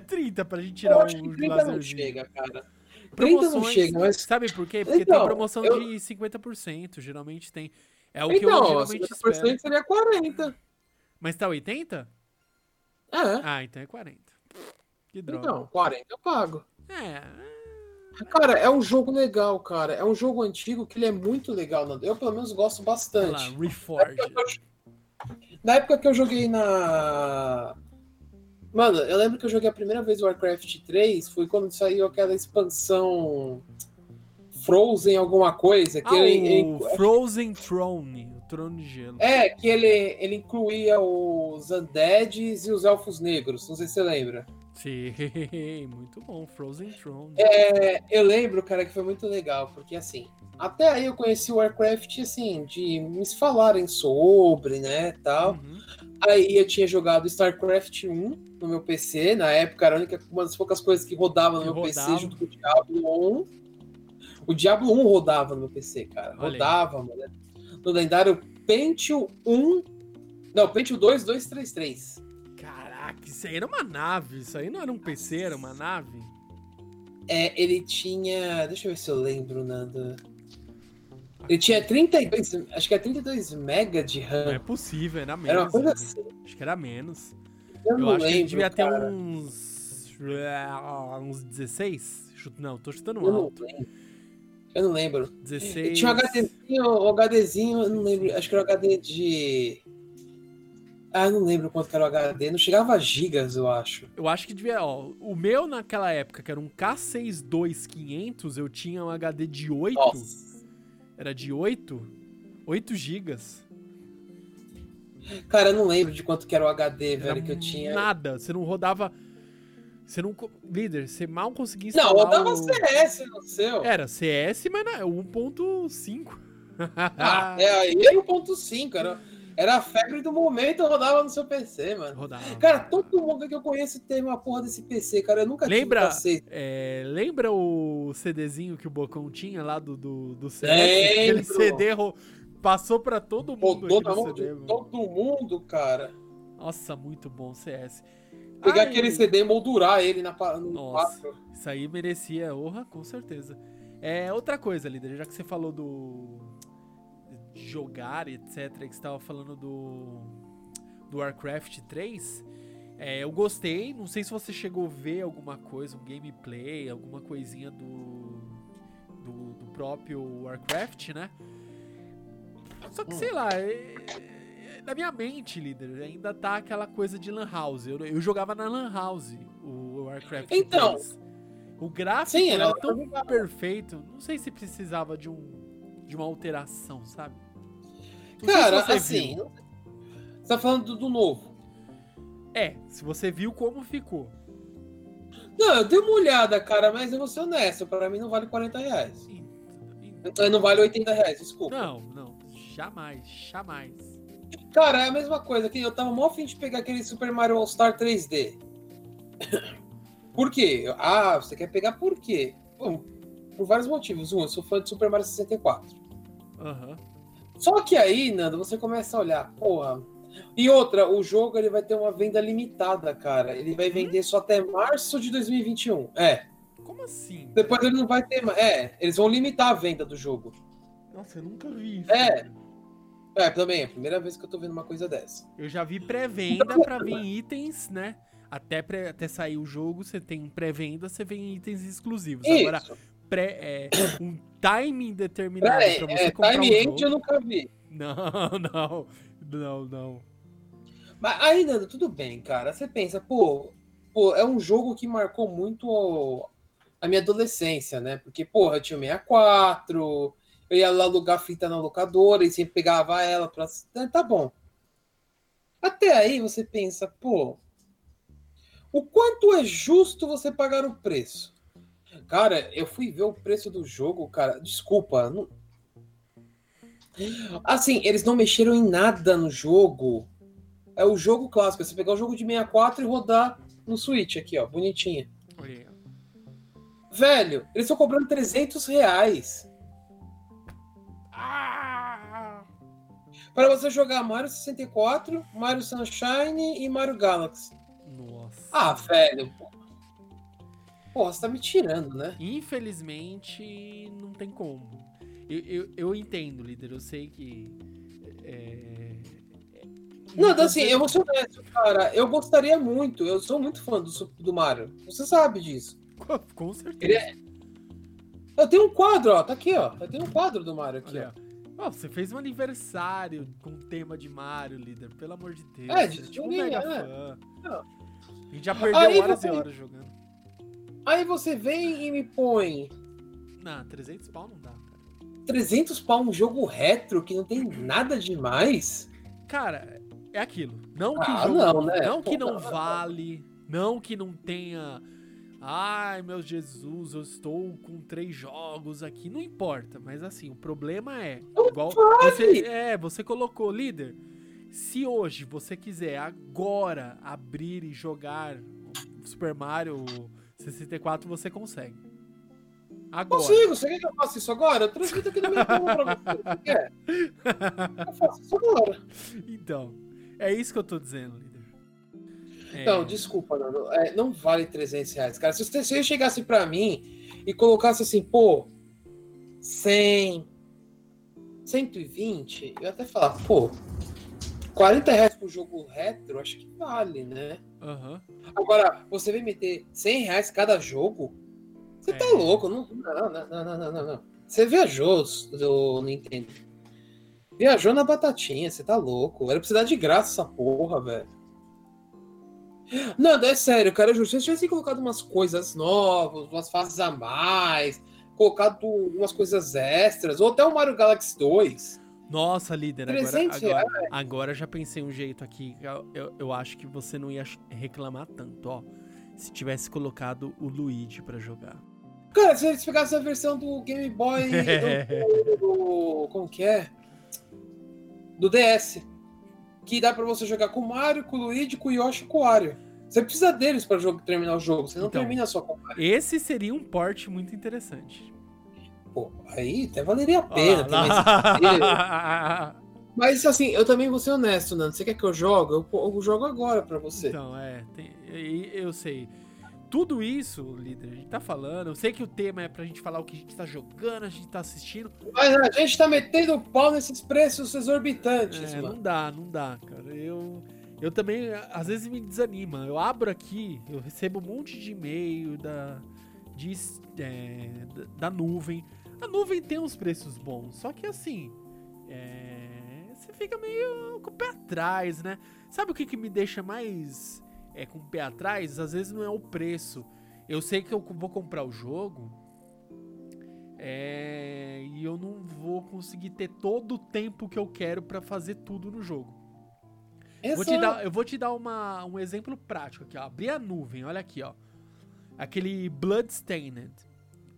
Speaker 1: 30 *laughs* pra gente
Speaker 2: Eu
Speaker 1: tirar
Speaker 2: acho que
Speaker 1: o
Speaker 2: 30 não chega, cara. 30 não
Speaker 1: Promoções,
Speaker 2: chega, mas
Speaker 1: Sabe por quê? Porque tem
Speaker 2: Então,
Speaker 1: promoção
Speaker 2: eu-
Speaker 1: de 50%, geralmente tem. É o que eu
Speaker 2: então,
Speaker 1: geralmente espero.
Speaker 2: 50% seria 40.
Speaker 1: Mas tá 80?
Speaker 2: É,
Speaker 1: Ah, então é 40. Que droga.
Speaker 2: então, 40 eu pago.
Speaker 1: É.
Speaker 2: Cara, é um jogo legal, cara. É um jogo antigo que ele é muito legal. Nando. Eu, pelo menos, gosto
Speaker 1: Olha lá,
Speaker 2: bastante.
Speaker 1: Reforge.
Speaker 2: Na época que eu joguei na. Mano, eu lembro que eu joguei a primeira vez o Warcraft 3 foi quando saiu aquela expansão Frozen alguma coisa. Que
Speaker 1: Ah,
Speaker 2: ele, ele-
Speaker 1: o Frozen Throne, o trono de gelo.
Speaker 2: É, que ele, ele incluía os Undeads e os Elfos Negros. Não sei se você lembra.
Speaker 1: Sim, *laughs* muito bom, Frozen Throne.
Speaker 2: É, eu lembro, cara, que foi muito legal, porque assim, até aí eu conheci o Warcraft, assim, de me falarem sobre, né, tal.
Speaker 1: Uhum.
Speaker 2: Aí eu tinha jogado StarCraft 1 no meu PC, na época era uma das poucas coisas que rodava no
Speaker 1: Que
Speaker 2: meu
Speaker 1: rodava.
Speaker 2: PC junto com o Diablo 1. O Diablo 1 rodava no meu PC, cara.
Speaker 1: Olha aí.
Speaker 2: rodava, mano. No lendário Pentium 1. Não, Pentium 2, 233.
Speaker 1: Caraca, isso aí era uma nave. Isso aí não era um PC, era uma nave.
Speaker 2: É, ele tinha. Deixa eu ver se eu lembro, Nanda. Ele tinha 32. Acho que é 32 mega de
Speaker 1: Não
Speaker 2: RAM.
Speaker 1: é possível, era menos.
Speaker 2: Era uma coisa
Speaker 1: né?
Speaker 2: assim.
Speaker 1: Acho que era menos.
Speaker 2: Eu,
Speaker 1: Eu,
Speaker 2: não
Speaker 1: acho que ele
Speaker 2: lembro,
Speaker 1: devia ter uns. Uns 16? Chuto- Não, tô chutando
Speaker 2: Eu não
Speaker 1: alto.
Speaker 2: lembro. Eu não lembro.
Speaker 1: 16.
Speaker 2: Tinha um HDzinho, o HDzinho, eu não lembro. Acho que era o HD de. Ah, não lembro quanto que era o HD. Não chegava a gigas, eu acho.
Speaker 1: Eu acho que devia, ó, o meu naquela época, que era um K62500, eu tinha um HD de 8,
Speaker 2: Nossa.
Speaker 1: Era de 8, 8 gigas.
Speaker 2: Cara, eu não lembro de quanto que era o HD,
Speaker 1: Era
Speaker 2: velho, que eu tinha.
Speaker 1: nada, você não rodava, você não, líder, você mal conseguia
Speaker 2: Não,
Speaker 1: instalar
Speaker 2: rodava
Speaker 1: o...
Speaker 2: CS no seu.
Speaker 1: Era CS, mas não, é 1.5.
Speaker 2: Ah, é aí era o ponto 5, era, era a febre do momento, rodava no seu PC, mano.
Speaker 1: Rodava.
Speaker 2: Cara, todo mundo que eu conheço tem uma porra desse PC, cara. Eu nunca
Speaker 1: Lembra,
Speaker 2: tive K6.
Speaker 1: é, lembra o CDzinho que o Bocão tinha lá do, do, do CS? Aquele. CD passou pra todo mundo
Speaker 2: Rodou na mão
Speaker 1: CD,
Speaker 2: todo mundo, cara.
Speaker 1: Nossa, muito bom CS.
Speaker 2: Pegar
Speaker 1: Ai,
Speaker 2: aquele CD e moldurar ele na, no
Speaker 1: Nossa.
Speaker 2: quadro.
Speaker 1: Isso aí merecia honra, com certeza. É outra coisa, líder, já que você falou do jogar, etc, que você tava falando do do Warcraft 3, é, eu gostei, não sei se você chegou a ver alguma coisa, um gameplay, alguma coisinha do do, do próprio Warcraft, né? Só que sei lá, é- é- na minha mente, líder, ainda tá aquela coisa de Lan House. Eu, eu jogava na Lan House o Warcraft
Speaker 2: Então.
Speaker 1: 3. O gráfico
Speaker 2: Sim,
Speaker 1: era
Speaker 2: era
Speaker 1: tão perfeito. Não sei se precisava de um de uma alteração, sabe? Não se
Speaker 2: Cara,
Speaker 1: você
Speaker 2: assim.
Speaker 1: viu.
Speaker 2: Você tá falando do, do novo.
Speaker 1: É, se você viu como ficou.
Speaker 2: Não, eu dei uma olhada, cara, mas eu vou ser honesto. Pra mim não vale 40 reais.
Speaker 1: E-
Speaker 2: Eh, Não vale 80 reais, desculpa.
Speaker 1: Não, não, jamais, jamais.
Speaker 2: Cara, é a mesma coisa que eu tava mó afim de pegar aquele Super Mario All Star 3D. Por quê? Ah, você quer pegar por quê? Bom, por vários motivos. Um, eu sou fã de Super Mario 64.
Speaker 1: Aham.
Speaker 2: Só que aí, Nando, você começa a olhar, porra. E outra, o jogo ele vai ter uma venda limitada, cara. Ele vai vender só até março de 2021. É.
Speaker 1: Como assim?
Speaker 2: Depois ele não vai ter mais. É, eles vão limitar a venda do jogo.
Speaker 1: Nossa, eu nunca vi isso.
Speaker 2: É. É, também, é a primeira vez que eu tô vendo uma coisa dessa.
Speaker 1: Eu já vi pré-venda pra vir itens, né? até, pré, até sair o jogo, você tem pré-venda, você vem itens exclusivos.
Speaker 2: Isso.
Speaker 1: Agora, pré, é, um timing determinado
Speaker 2: Peraí,
Speaker 1: pra você
Speaker 2: é,
Speaker 1: comprar
Speaker 2: Time
Speaker 1: um
Speaker 2: End
Speaker 1: jogo.
Speaker 2: eu nunca vi. *laughs*
Speaker 1: Não, não, não, não.
Speaker 2: Mas aí, Nando, tudo bem, cara. Você pensa, pô, pô, é um jogo que marcou muito a minha adolescência, né? Porque, porra, eu tinha o 64, eu ia lá alugar fita na locadora e sempre pegava ela pra. Tá- Tá bom. Até aí você pensa, pô, o quanto é justo você pagar o preço? Cara, eu fui ver o preço do jogo, cara. Desculpa. não- Assim, eles não mexeram em nada no jogo. É o jogo clássico. é Você pegar o jogo de 64 e rodar no Switch aqui, ó. Bonitinho.
Speaker 1: Olha aí.
Speaker 2: Velho, eles estão cobrando 300 reais
Speaker 1: Ah!
Speaker 2: para você jogar Mario 64, Mario Sunshine e Mario Galaxy.
Speaker 1: Nossa.
Speaker 2: Ah, velho. Porra, você tá me tirando, né?
Speaker 1: Infelizmente, não tem como. Eu, eu, eu entendo, líder. Eu sei que. É...
Speaker 2: Não, então, assim, eu vou ser honesto, cara. Eu gostaria muito. Eu sou muito fã do, do Mario. Você sabe disso.
Speaker 1: Com certeza.
Speaker 2: É- Eu tenho um quadro, ó. Tá aqui, ó. Eu tenho um quadro do Mario aqui,
Speaker 1: Olha,
Speaker 2: ó.
Speaker 1: ó, você fez um aniversário com tema de Mario, líder. Pelo amor de Deus.
Speaker 2: É, de
Speaker 1: tipo um mega
Speaker 2: é.
Speaker 1: fã.
Speaker 2: Não.
Speaker 1: A gente já perdeu
Speaker 2: Aí
Speaker 1: horas
Speaker 2: você-
Speaker 1: e horas jogando.
Speaker 2: Aí você vem e me põe
Speaker 1: Não, 300 pau não dá, cara.
Speaker 2: 300 pau um jogo retro que não tem nada demais.
Speaker 1: Cara, é aquilo. Não que
Speaker 2: Ah,
Speaker 1: jogo
Speaker 2: não, né?
Speaker 1: não que não vale, não que não tenha. Ai, meu Jesus, eu estou com três jogos aqui. Não importa, mas assim, o problema é. Igual você, é, você colocou, líder. Se hoje você quiser agora abrir e jogar Super Mario 64, você consegue. Agora.
Speaker 2: Consigo, você quer que eu faça isso agora? Eu transmito aqui no meu pra você. Você quer? *laughs* Eu faço isso agora.
Speaker 1: Então, é isso que eu tô dizendo, líder. É,
Speaker 2: Não, desculpa, Nando. É, não vale 300 reais, cara. Se você, se você chegasse pra mim e colocasse assim, pô, 100, 120, eu até falar, pô, 40 reais pro jogo retro, acho que vale, né?
Speaker 1: Aham.
Speaker 2: Agora, você vem meter 100 reais cada jogo? Você tá
Speaker 1: É.
Speaker 2: louco? Não, não, não, não, não, não, não. Você viajou do Nintendo. Viajou na batatinha, você tá louco. Era pra você dar de graça essa porra, velho. Não, é sério, cara. Se vocês tivessem colocado umas coisas novas, umas fases a mais, colocado umas coisas extras, ou até o Mario Galaxy 2.
Speaker 1: Nossa, líder, agora,
Speaker 2: 300
Speaker 1: agora, agora já pensei um jeito aqui. Eu, eu, eu acho que você não ia reclamar tanto, ó. Se tivesse colocado o Luigi pra jogar.
Speaker 2: Cara, se eles pegassem a versão do Game Boy do, do- *laughs* Como que é? Do DS. Que dá pra você jogar com o Mario, com o Luigi, com o Yoshi e com o Wario. Você precisa deles pra jogo, terminar o jogo. Você não
Speaker 1: Então.
Speaker 2: termina só com
Speaker 1: Esse seria um porte muito interessante.
Speaker 2: Pô, aí até valeria a pena. *laughs* Mas assim, eu também vou ser honesto, Nando. Você quer que eu jogue? Eu, eu jogo agora pra você.
Speaker 1: Então, é. tem- eu sei. Tudo isso, líder, a gente tá falando. Eu sei que o tema é pra gente falar o que a gente tá jogando, a gente tá assistindo.
Speaker 2: Mas a gente tá metendo o pau nesses preços exorbitantes,
Speaker 1: É,
Speaker 2: mano.
Speaker 1: não dá, não dá, cara. Eu, eu também, às vezes me desanima. Eu abro aqui, eu recebo um monte de e-mail da, de, é, da nuvem. A nuvem tem uns preços bons, só que assim, é, você fica meio com o pé atrás, né? Sabe o que, que me deixa mais é, com o pé atrás? Às vezes não é o preço. Eu sei que eu vou comprar o jogo, é, e eu não vou conseguir ter todo o tempo que eu quero pra fazer tudo no jogo. Vou te dar, eu vou te dar uma, um exemplo prático aqui, ó. Abrir a nuvem, olha aqui, ó. Aquele Bloodstained,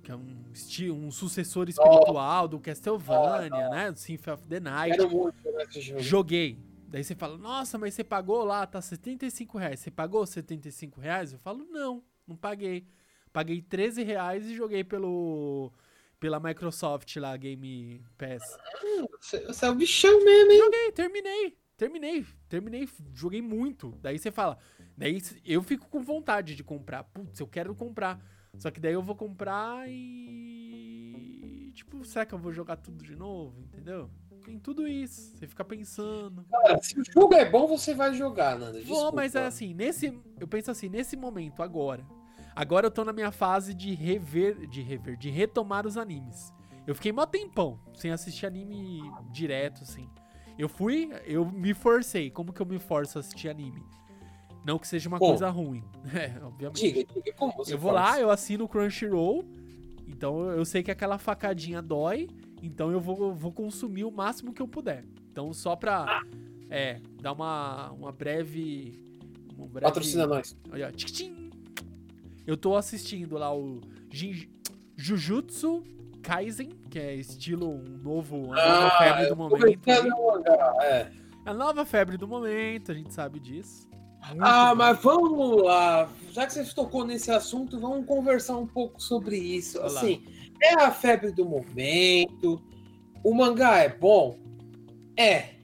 Speaker 1: que é um, um sucessor espiritual do Castlevania, né? Do Symphony of the Night.
Speaker 2: Quero muito jogo.
Speaker 1: Joguei. Daí você fala, nossa, mas você pagou lá, tá 75 reais. Você pagou 75 reais? Eu falo, não, não paguei. Paguei 13 reais e joguei pelo pela Microsoft lá, Game Pass.
Speaker 2: Você, você é o bichão mesmo, hein?
Speaker 1: Joguei, terminei, terminei, terminei, joguei muito. Daí você fala, daí eu fico com vontade de comprar. Putz, eu quero comprar. Só que daí eu vou comprar e. Tipo, será que eu vou jogar tudo de novo? Entendeu? Tem tudo isso. Você fica pensando.
Speaker 2: Cara, se o jogo é bom, você vai jogar, Nanda. Desculpa.
Speaker 1: mas é assim, nesse. Eu penso assim, nesse momento, agora. Agora eu tô na minha fase de rever. De rever, de retomar os animes. Eu fiquei mó tempão sem assistir anime direto, assim. Eu fui, eu me forcei. Como que eu me forço a assistir anime? Não que seja uma
Speaker 2: Como?
Speaker 1: coisa ruim. *laughs* É, obviamente.
Speaker 2: Diga, diga, como você
Speaker 1: Eu vou
Speaker 2: faz?
Speaker 1: lá, eu assino o Crunchyroll. Então eu sei que aquela facadinha dói. Então eu vou, vou consumir o máximo que eu puder. Então só pra. É, dar uma, uma breve. Um breve
Speaker 2: Patrocina nós.
Speaker 1: Olha, tchic, tchim. Eu tô assistindo lá o Jin- Jujutsu Kaisen, que é estilo um novo, a nova febre do momento.
Speaker 2: mangá, é.
Speaker 1: A nova febre do momento, a gente sabe disso.
Speaker 2: Ah, mas vamos lá. Já que você tocou nesse assunto, vamos conversar um pouco sobre isso.
Speaker 1: Vai lá.
Speaker 2: Assim, é a febre do momento. O mangá é bom? É.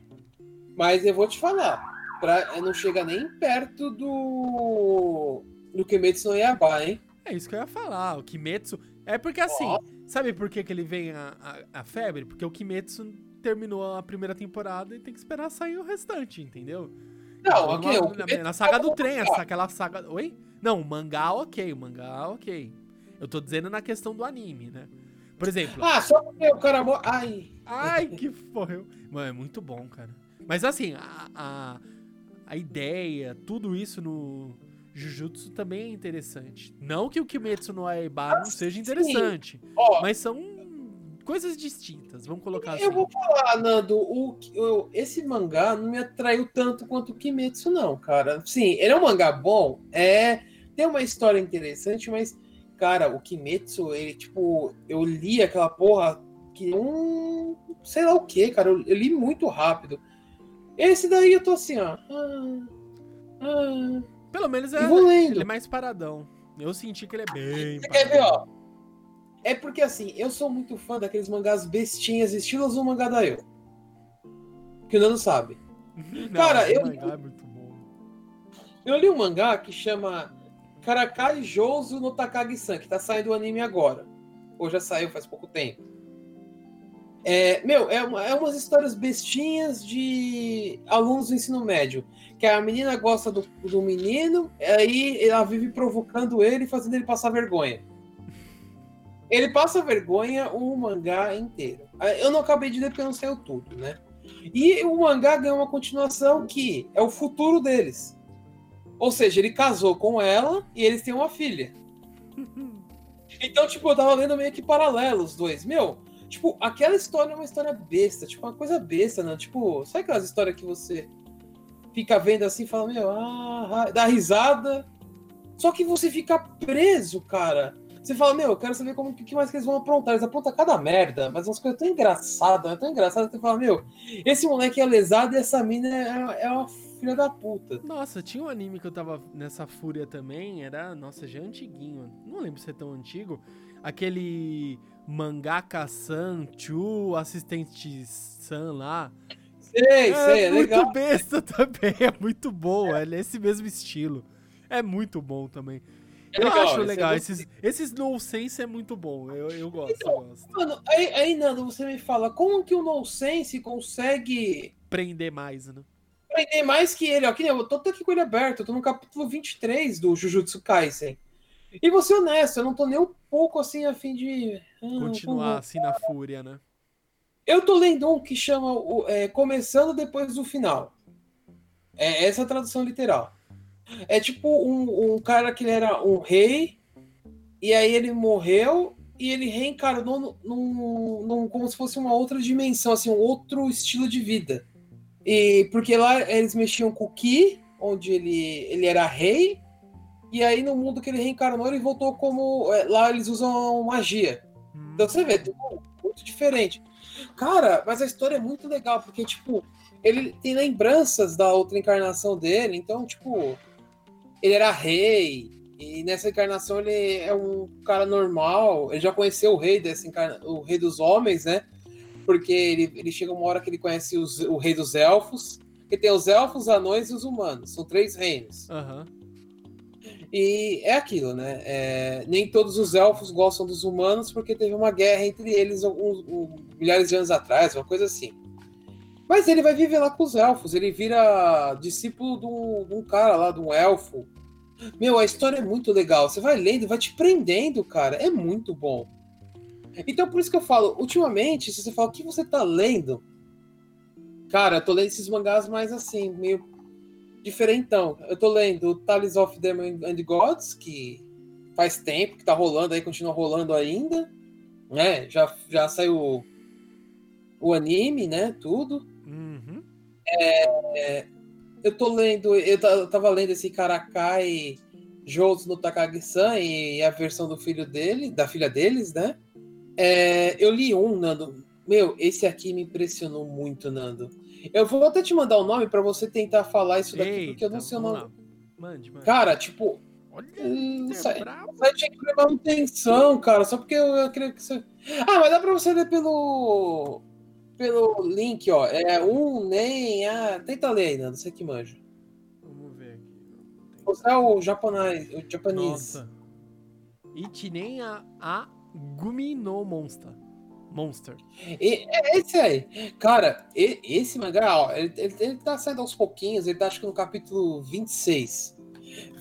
Speaker 2: Mas eu vou te falar. Pra, não chega nem perto do. do Kimetsu no Yaiba, hein?
Speaker 1: É isso que eu ia falar. O Kimetsu. É porque assim,
Speaker 2: Ó.
Speaker 1: sabe por que, que ele vem a, a, a febre? Porque o Kimetsu terminou a primeira temporada e tem que esperar sair o restante, entendeu?
Speaker 2: Não, ok.
Speaker 1: na, saga
Speaker 2: é
Speaker 1: do
Speaker 2: bom
Speaker 1: trem, essa, aquela saga. Oi? Não, o mangá, ok. O mangá, ok. Eu tô dizendo na questão do anime, né? Por exemplo.
Speaker 2: Ah, só porque o cara. mo- Ai.
Speaker 1: Ai, que porra. Mano, é muito bom, cara. Mas assim, a, a, a ideia, tudo isso no Jujutsu também é interessante. Não que o Kimetsu no Aiba não seja interessante, mas são coisas distintas, vamos colocar assim.
Speaker 2: Eu vou falar, Nando, o, o- esse mangá não me atraiu tanto quanto o Kimetsu, não, cara. Sim, ele é um mangá bom, é. Tem uma história interessante, mas, cara, o Kimetsu, ele, tipo, eu li aquela porra que um. sei lá o que, cara. Eu, eu li muito rápido. Esse daí eu tô assim, ó. Ah, ah,
Speaker 1: Pelo menos é, ele é mais paradão. Eu senti que ele é bem
Speaker 2: Você quer ver, ó? É porque assim, eu sou muito fã daqueles mangás bestinhas, estilos do mangá da eu. Que o Nando sabe.
Speaker 1: Não,
Speaker 2: Cara, eu-
Speaker 1: mangá é muito bom.
Speaker 2: Eu li um mangá que chama Karakai Jouzu no Takagi-san, que tá saindo o anime agora. Ou já saiu faz pouco tempo. É, meu, é, uma, é umas histórias bestinhas de alunos do ensino médio. Que a menina gosta do, do menino, aí ela vive provocando ele e fazendo ele passar vergonha. Ele passa vergonha o mangá inteiro. Eu não acabei de ler porque não saiu tudo, né? E o mangá ganhou uma continuação que é o futuro deles. Ou seja, ele casou com ela e eles têm uma filha. Então, tipo, eu tava lendo meio que paralelo os dois. Meu, tipo, aquela história é uma história besta, tipo, uma coisa besta, né? Tipo, sabe aquelas histórias que você fica vendo assim e fala, meu, ah, ah, dá risada. Só que você fica preso, cara. Você fala, meu, eu quero saber como que mais que eles vão aprontar. Eles aprontam cada merda, mas umas coisas tão engraçadas, né? tão engraçadas que você fala, meu, esse moleque é lesado e essa mina é, é uma filha da puta.
Speaker 1: Nossa, tinha um anime que eu tava nessa fúria também, era, nossa, já é antiguinho. Não lembro se é tão antigo. Aquele Mangaka-san, Chu, assistente-san lá.
Speaker 2: Sei, sei, é
Speaker 1: muito
Speaker 2: legal.
Speaker 1: besta *laughs* também, é muito bom, é nesse mesmo estilo. É muito bom também.
Speaker 2: É
Speaker 1: eu
Speaker 2: legal,
Speaker 1: acho
Speaker 2: esse é
Speaker 1: legal,
Speaker 2: bom.
Speaker 1: esses, esses nonsense é muito bom, eu, eu gosto, eu gosto.
Speaker 2: Mano, aí, aí, Nando, você me fala, como que o Nonsense consegue
Speaker 1: Prender mais, né?
Speaker 2: aprender mais que ele? Ó, que nem eu tô aqui com ele aberto, eu tô no capítulo 23 do Jujutsu Kaisen. E vou ser honesto, eu não tô nem um pouco assim a fim de. ah,
Speaker 1: Continuar
Speaker 2: vamos-
Speaker 1: assim na fúria, né?
Speaker 2: Eu tô lendo um que chama o, é, Começando Depois do Final. É essa a tradução literal. É tipo um, um cara que ele era um rei, e aí ele morreu, e ele reencarnou num, num- num- como se fosse uma outra dimensão, assim, um outro estilo de vida. E porque lá eles mexiam com o Ki, onde ele, ele era rei, e aí no mundo que ele reencarnou, ele voltou como. é, Lá eles usam magia.
Speaker 1: Hum,
Speaker 2: Então você vê, tudo muito diferente. Cara, mas a história é muito legal, porque, tipo, ele tem lembranças da outra encarnação dele, então, tipo, ele era rei, e nessa encarnação ele é um cara normal, ele já conheceu o rei dessa encarna... o rei dos homens, né? Porque ele, ele chega uma hora que ele conhece os- o rei dos elfos, que tem os elfos, os anões e os humanos, são três reinos.
Speaker 1: Aham.
Speaker 2: E é aquilo, né? É, nem todos os elfos gostam dos humanos porque teve uma guerra entre eles alguns um, milhares de anos atrás, uma coisa assim. Mas ele vai viver lá com os elfos. Ele vira discípulo de um, de um cara lá, de um elfo. Meu, a história é muito legal. Você vai lendo, vai te prendendo, cara. É muito bom. Então, por isso que eu falo, ultimamente, se você fala o que você tá lendo, cara, eu tô lendo esses mangás mais assim, meio diferentão. Eu tô lendo Tales of Demon and Gods, que faz tempo que tá rolando aí, continua rolando ainda, né? Já, já saiu o, anime, né? Tudo.
Speaker 1: Uhum.
Speaker 2: É, eu tô lendo, eu tava lendo esse Karakai Jous no Takagi-san e a versão do filho dele, da filha deles, né? É, eu li um, Nando. Meu, esse aqui me impressionou muito, Nando. Eu vou até te mandar o nome para você tentar falar isso daqui,
Speaker 1: Eita,
Speaker 2: porque eu não sei o nome.
Speaker 1: Mande, mande.
Speaker 2: Cara, tipo,
Speaker 1: Olha,
Speaker 2: hum,
Speaker 1: é
Speaker 2: sai- tinha que ter manutenção, cara, só porque eu, eu creio que você. Ah, mas dá pra você ler pelo. Pelo link, ó. É um, nem. Ah, tenta ler aí, Nando, você que manja.
Speaker 1: Vamos ver aqui.
Speaker 2: Você é o japonês. O japonês.
Speaker 1: Nossa. Ichi nem a, a Gumi no Monster. Monster.
Speaker 2: E, é esse aí. Cara, e- esse mangá, ó, ele, ele, ele tá saindo aos pouquinhos, ele tá acho que no capítulo 26.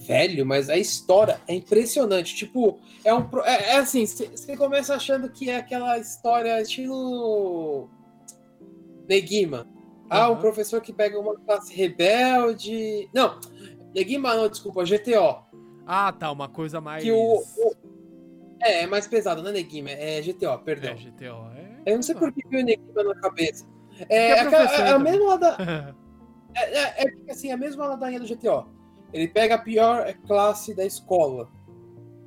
Speaker 2: Velho, mas a história é impressionante. Tipo, é um. É, é assim, você começa achando que é aquela história estilo. Negima. Ah, um
Speaker 1: Aham.
Speaker 2: professor que pega uma classe rebelde. Não, Negima não, desculpa, GTO.
Speaker 1: Ah, tá. Uma coisa mais.
Speaker 2: Que o. o- É, é mais pesado, não é Negima, é GTO, perdão.
Speaker 1: É, GTO. É...
Speaker 2: Eu não sei por que que o Negima na cabeça. É,
Speaker 1: é
Speaker 2: é a
Speaker 1: também.
Speaker 2: mesma lada, *laughs* é, é, é assim, a mesma ladainha do GTO. Ele pega a pior classe da escola.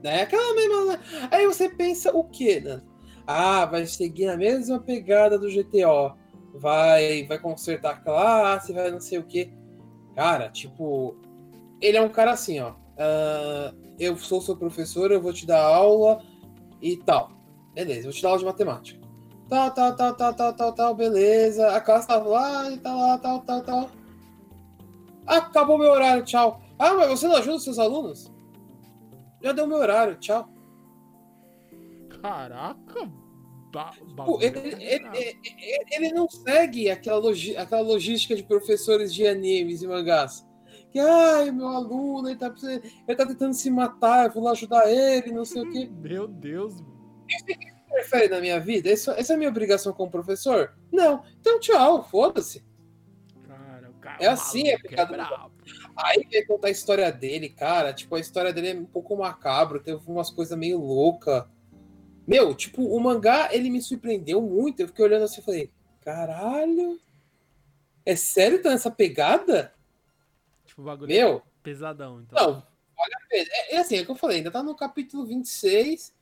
Speaker 2: Né? Aquela mesma. Aí você pensa o quê, né? Ah, vai seguir a mesma pegada do GTO. Vai, vai consertar a classe, vai não sei o quê. Cara, tipo. Ele é um cara assim, ó. ah, eu sou seu professor, eu vou te dar aula e tal. Beleza, vou te dar aula de matemática. Tal, tal, tal, tal, tal, tal, tal, beleza. A classe tá lá e tá lá, tal, tal, tal. Acabou meu horário, tchau. Ah, mas você não ajuda os seus alunos? Já deu meu horário, tchau.
Speaker 1: Caraca. Ba
Speaker 2: ele,
Speaker 1: é
Speaker 2: ele- ele- ele não segue aquela, aquela logística de professores de animes e mangás. Que, ai, meu aluno, ele tá, ele tá tentando se matar, eu vou lá ajudar ele, não sei o quê. *laughs*
Speaker 1: Meu Deus.
Speaker 2: Interfere na minha vida? Isso- essa é a minha obrigação como professor? Não. Então, tchau, foda-se.
Speaker 1: Cara, o cara
Speaker 2: É assim, é
Speaker 1: maluco,
Speaker 2: pecado. Aí vai contar a história dele, cara. Tipo, a história dele é um pouco macabro, teve umas coisas meio loucas. Meu, tipo, o mangá, ele me surpreendeu muito. Eu fiquei olhando assim e falei, caralho? É sério tá nessa pegada?
Speaker 1: Tipo, o bagulho
Speaker 2: Meu,
Speaker 1: pesadão, então.
Speaker 2: não, olha a pena. É, é assim, é o que eu falei, ainda tá no capítulo 26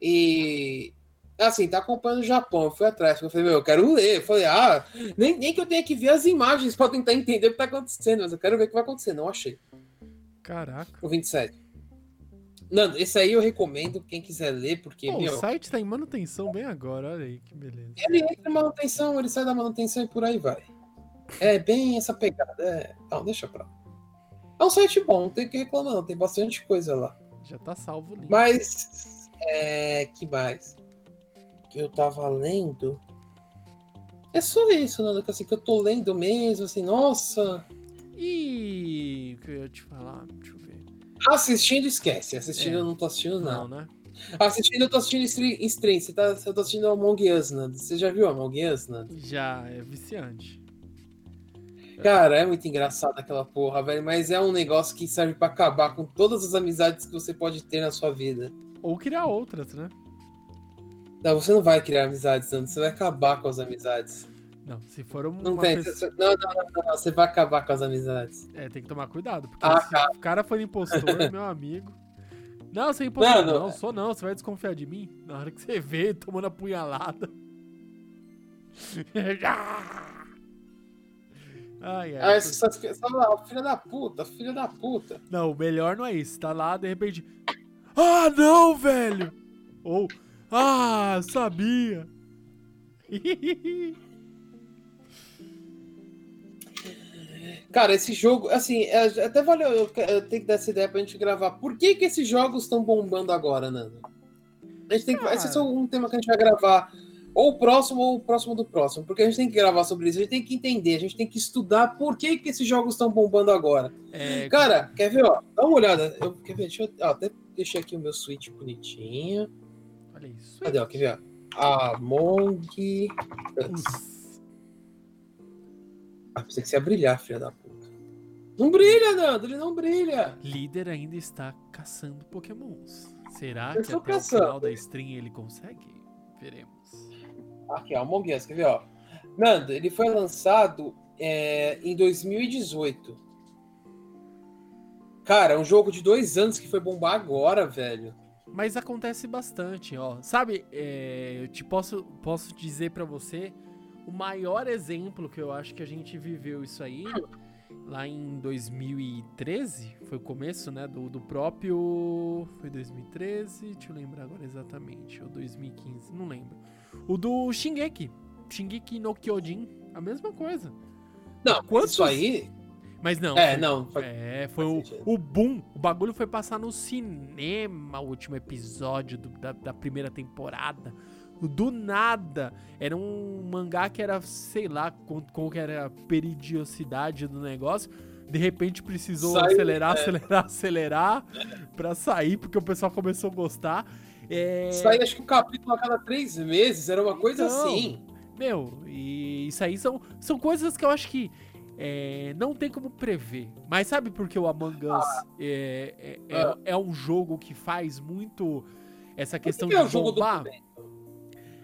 Speaker 2: e. Assim, tá acompanhando o Japão. Eu fui atrás, eu falei, meu, eu quero ler. Eu falei, ah, nem, nem que eu tenha que ver as imagens *laughs* pra tentar entender o que tá acontecendo, mas eu quero ver o que vai acontecer. Não achei.
Speaker 1: Caraca.
Speaker 2: O 27. Nando, esse aí eu recomendo quem quiser ler, porque,
Speaker 1: Pô,
Speaker 2: meu,
Speaker 1: o site tá em manutenção bem agora, olha aí, que beleza.
Speaker 2: ele entra em manutenção, ele sai da manutenção e por aí vai. É bem essa pegada. É... Não, deixa pra lá. É um site bom, não tem o que reclamar, não. Tem bastante coisa lá.
Speaker 1: Já tá salvo o link.
Speaker 2: Mas. É. Que mais? Que eu tava lendo. É só isso, Nando, que assim, que eu tô lendo mesmo, assim, nossa.
Speaker 1: E o que eu ia te falar? Deixa.
Speaker 2: Assistindo, esquece. Assistindo,
Speaker 1: É.
Speaker 2: eu não tô assistindo nada.
Speaker 1: Não, né?
Speaker 2: Assistindo, eu tô assistindo stream. em stream. Você tá, eu tô assistindo Among Us, Nando. Você já viu Among Us, Nando?
Speaker 1: Já é viciante.
Speaker 2: Cara, é muito engraçado aquela porra, velho. Mas é um negócio que serve pra acabar com todas as amizades que você pode ter na sua vida.
Speaker 1: Ou criar outras, né?
Speaker 2: Não, você não vai criar amizades, Nando. Você vai acabar com as amizades.
Speaker 1: Não, se for um-
Speaker 2: Não
Speaker 1: pessoa...
Speaker 2: Não, não, não. Você vai acabar com as amizades.
Speaker 1: É, tem que tomar cuidado, porque
Speaker 2: Ah,
Speaker 1: se o cara for impostor, *laughs* meu amigo. Não, você é impostor.
Speaker 2: Não,
Speaker 1: Não,
Speaker 2: não.
Speaker 1: sou não, você vai desconfiar de mim. Na hora que você vê, *laughs* tomando a punhalada. *laughs* ai, ai.
Speaker 2: Ah, essas, essas, lá, filha da puta, filha da puta.
Speaker 1: Não, o melhor não é isso. Tá lá, de repente. Ah, não, velho! Ou. Ah, sabia!
Speaker 2: Cara, esse jogo, assim, é, até valeu eu, eu tenho que dar essa ideia pra gente gravar. Por que, que esses jogos estão bombando agora, Nando? A gente tem que,
Speaker 1: Cara.
Speaker 2: esse é só um tema que a gente vai gravar Ou o próximo ou o próximo do próximo. Porque a gente tem que gravar sobre isso, a gente tem que entender, a gente tem que estudar por que, que esses jogos estão bombando agora.
Speaker 1: É,
Speaker 2: Cara, quer ver, ó? Dá uma olhada. Eu, quer ver? Deixa eu. Ó, até deixei aqui o meu Switch bonitinho.
Speaker 1: olha isso.
Speaker 2: Cadê, ó? Quer ver, ó? Among. Us. Ah, pensei que você ia brilhar, filha da puta. Não brilha, Nando, ele não brilha.
Speaker 1: Líder ainda está caçando pokémons. Será
Speaker 2: Eu
Speaker 1: que até
Speaker 2: caçando.
Speaker 1: o final da stream ele consegue? Veremos.
Speaker 2: Aqui, ó, Among Us, quer ver, ó? Nando, ele foi lançado é, em 2018. Cara, é um jogo de dois anos que foi bombar agora, velho.
Speaker 1: Mas acontece bastante, ó. Sabe, é, eu te posso, posso dizer pra você o maior exemplo que eu acho que a gente viveu isso aí lá em 2013, foi o começo, né, do, do próprio... Foi 2013? Deixa eu lembrar agora exatamente, ou 2015, não lembro. O do Shingeki, Shingeki no Kyojin, a mesma coisa.
Speaker 2: Não,
Speaker 1: Quantos-
Speaker 2: isso aí.
Speaker 1: Mas não,
Speaker 2: É,
Speaker 1: foi-
Speaker 2: não. Foi...
Speaker 1: é, foi o,
Speaker 2: sentido.
Speaker 1: o boom. O bagulho foi passar no cinema, o último episódio do- da, da primeira temporada. Do nada. Era um mangá que era, sei lá, qual, que era a peridiosidade do negócio. De repente precisou
Speaker 2: Saiu,
Speaker 1: acelerar,
Speaker 2: é.
Speaker 1: acelerar, acelerar pra sair, porque o pessoal começou a gostar. É,
Speaker 2: Isso aí, acho que o capítulo a cada três meses era uma coisa
Speaker 1: Então,
Speaker 2: assim.
Speaker 1: Meu, e isso aí são, são coisas que eu acho que é, não tem como prever. Mas sabe por que o Among Us é, é, é-
Speaker 2: Ah.
Speaker 1: é um jogo que faz muito essa
Speaker 2: que
Speaker 1: questão
Speaker 2: que é
Speaker 1: de
Speaker 2: o jogo do
Speaker 1: bombar?
Speaker 2: momento?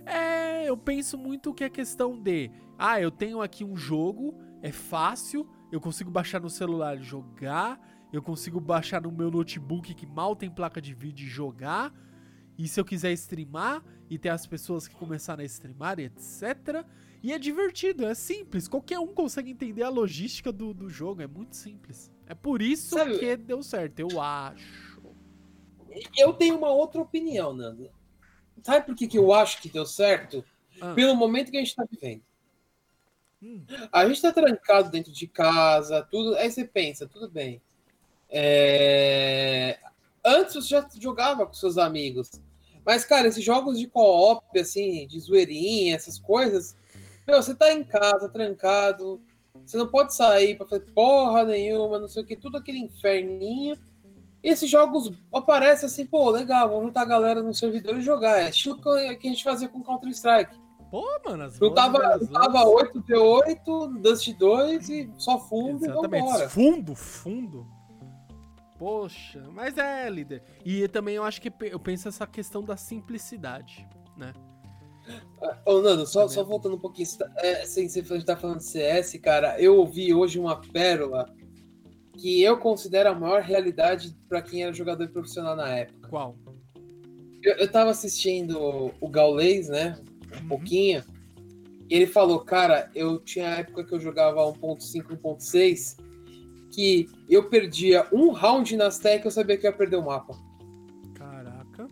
Speaker 1: É, eu penso muito que é questão de, ah, eu tenho aqui um jogo, é fácil, eu consigo baixar no celular e jogar, eu consigo baixar no meu notebook que mal tem placa de vídeo e jogar, e se eu quiser streamar e ter as pessoas que começaram a streamar e etc. E é divertido, é simples, qualquer um consegue entender a logística do, do jogo, é muito simples. É por isso
Speaker 2: Sabe-
Speaker 1: que deu certo, eu acho.
Speaker 2: Eu tenho uma outra opinião, Nando. Sabe por que, que eu acho que deu certo?
Speaker 1: Ah.
Speaker 2: Pelo momento que a gente tá vivendo.
Speaker 1: Hum.
Speaker 2: A gente tá trancado dentro de casa, tudo. Aí você pensa, tudo bem. É, Antes você já jogava com seus amigos. Mas, cara, esses jogos de co-op, assim, de zoeirinha, essas coisas. Meu, você tá em casa, trancado. Você não pode sair pra fazer porra nenhuma, não sei o que, tudo aquele inferninho. E esses jogos aparecem assim, pô, legal, vamos juntar a galera no servidor e jogar. É estilo que a gente fazia com Counter-Strike.
Speaker 1: Pô, mano, as
Speaker 2: Não tava, não tava
Speaker 1: horas.
Speaker 2: 8v8, Dust 2 e só fundo
Speaker 1: Exatamente.
Speaker 2: e vambora.
Speaker 1: Fundo, fundo. Poxa, mas é, líder. E também eu acho que eu penso essa questão da simplicidade, né?
Speaker 2: Ô, Nando, só, só
Speaker 1: vendo?
Speaker 2: voltando um pouquinho, tá- é, sem você tá falando de CS, cara, eu ouvi hoje uma pérola que eu considero a maior realidade pra quem era jogador profissional na época.
Speaker 1: Qual?
Speaker 2: Eu, eu tava assistindo o Gaulês, né? Um
Speaker 1: Uhum.
Speaker 2: pouquinho. E ele falou, cara, eu tinha a época que eu jogava 1.5, 1.6, que eu perdia um round nas tech eu sabia que eu ia perder o mapa.
Speaker 1: Caraca.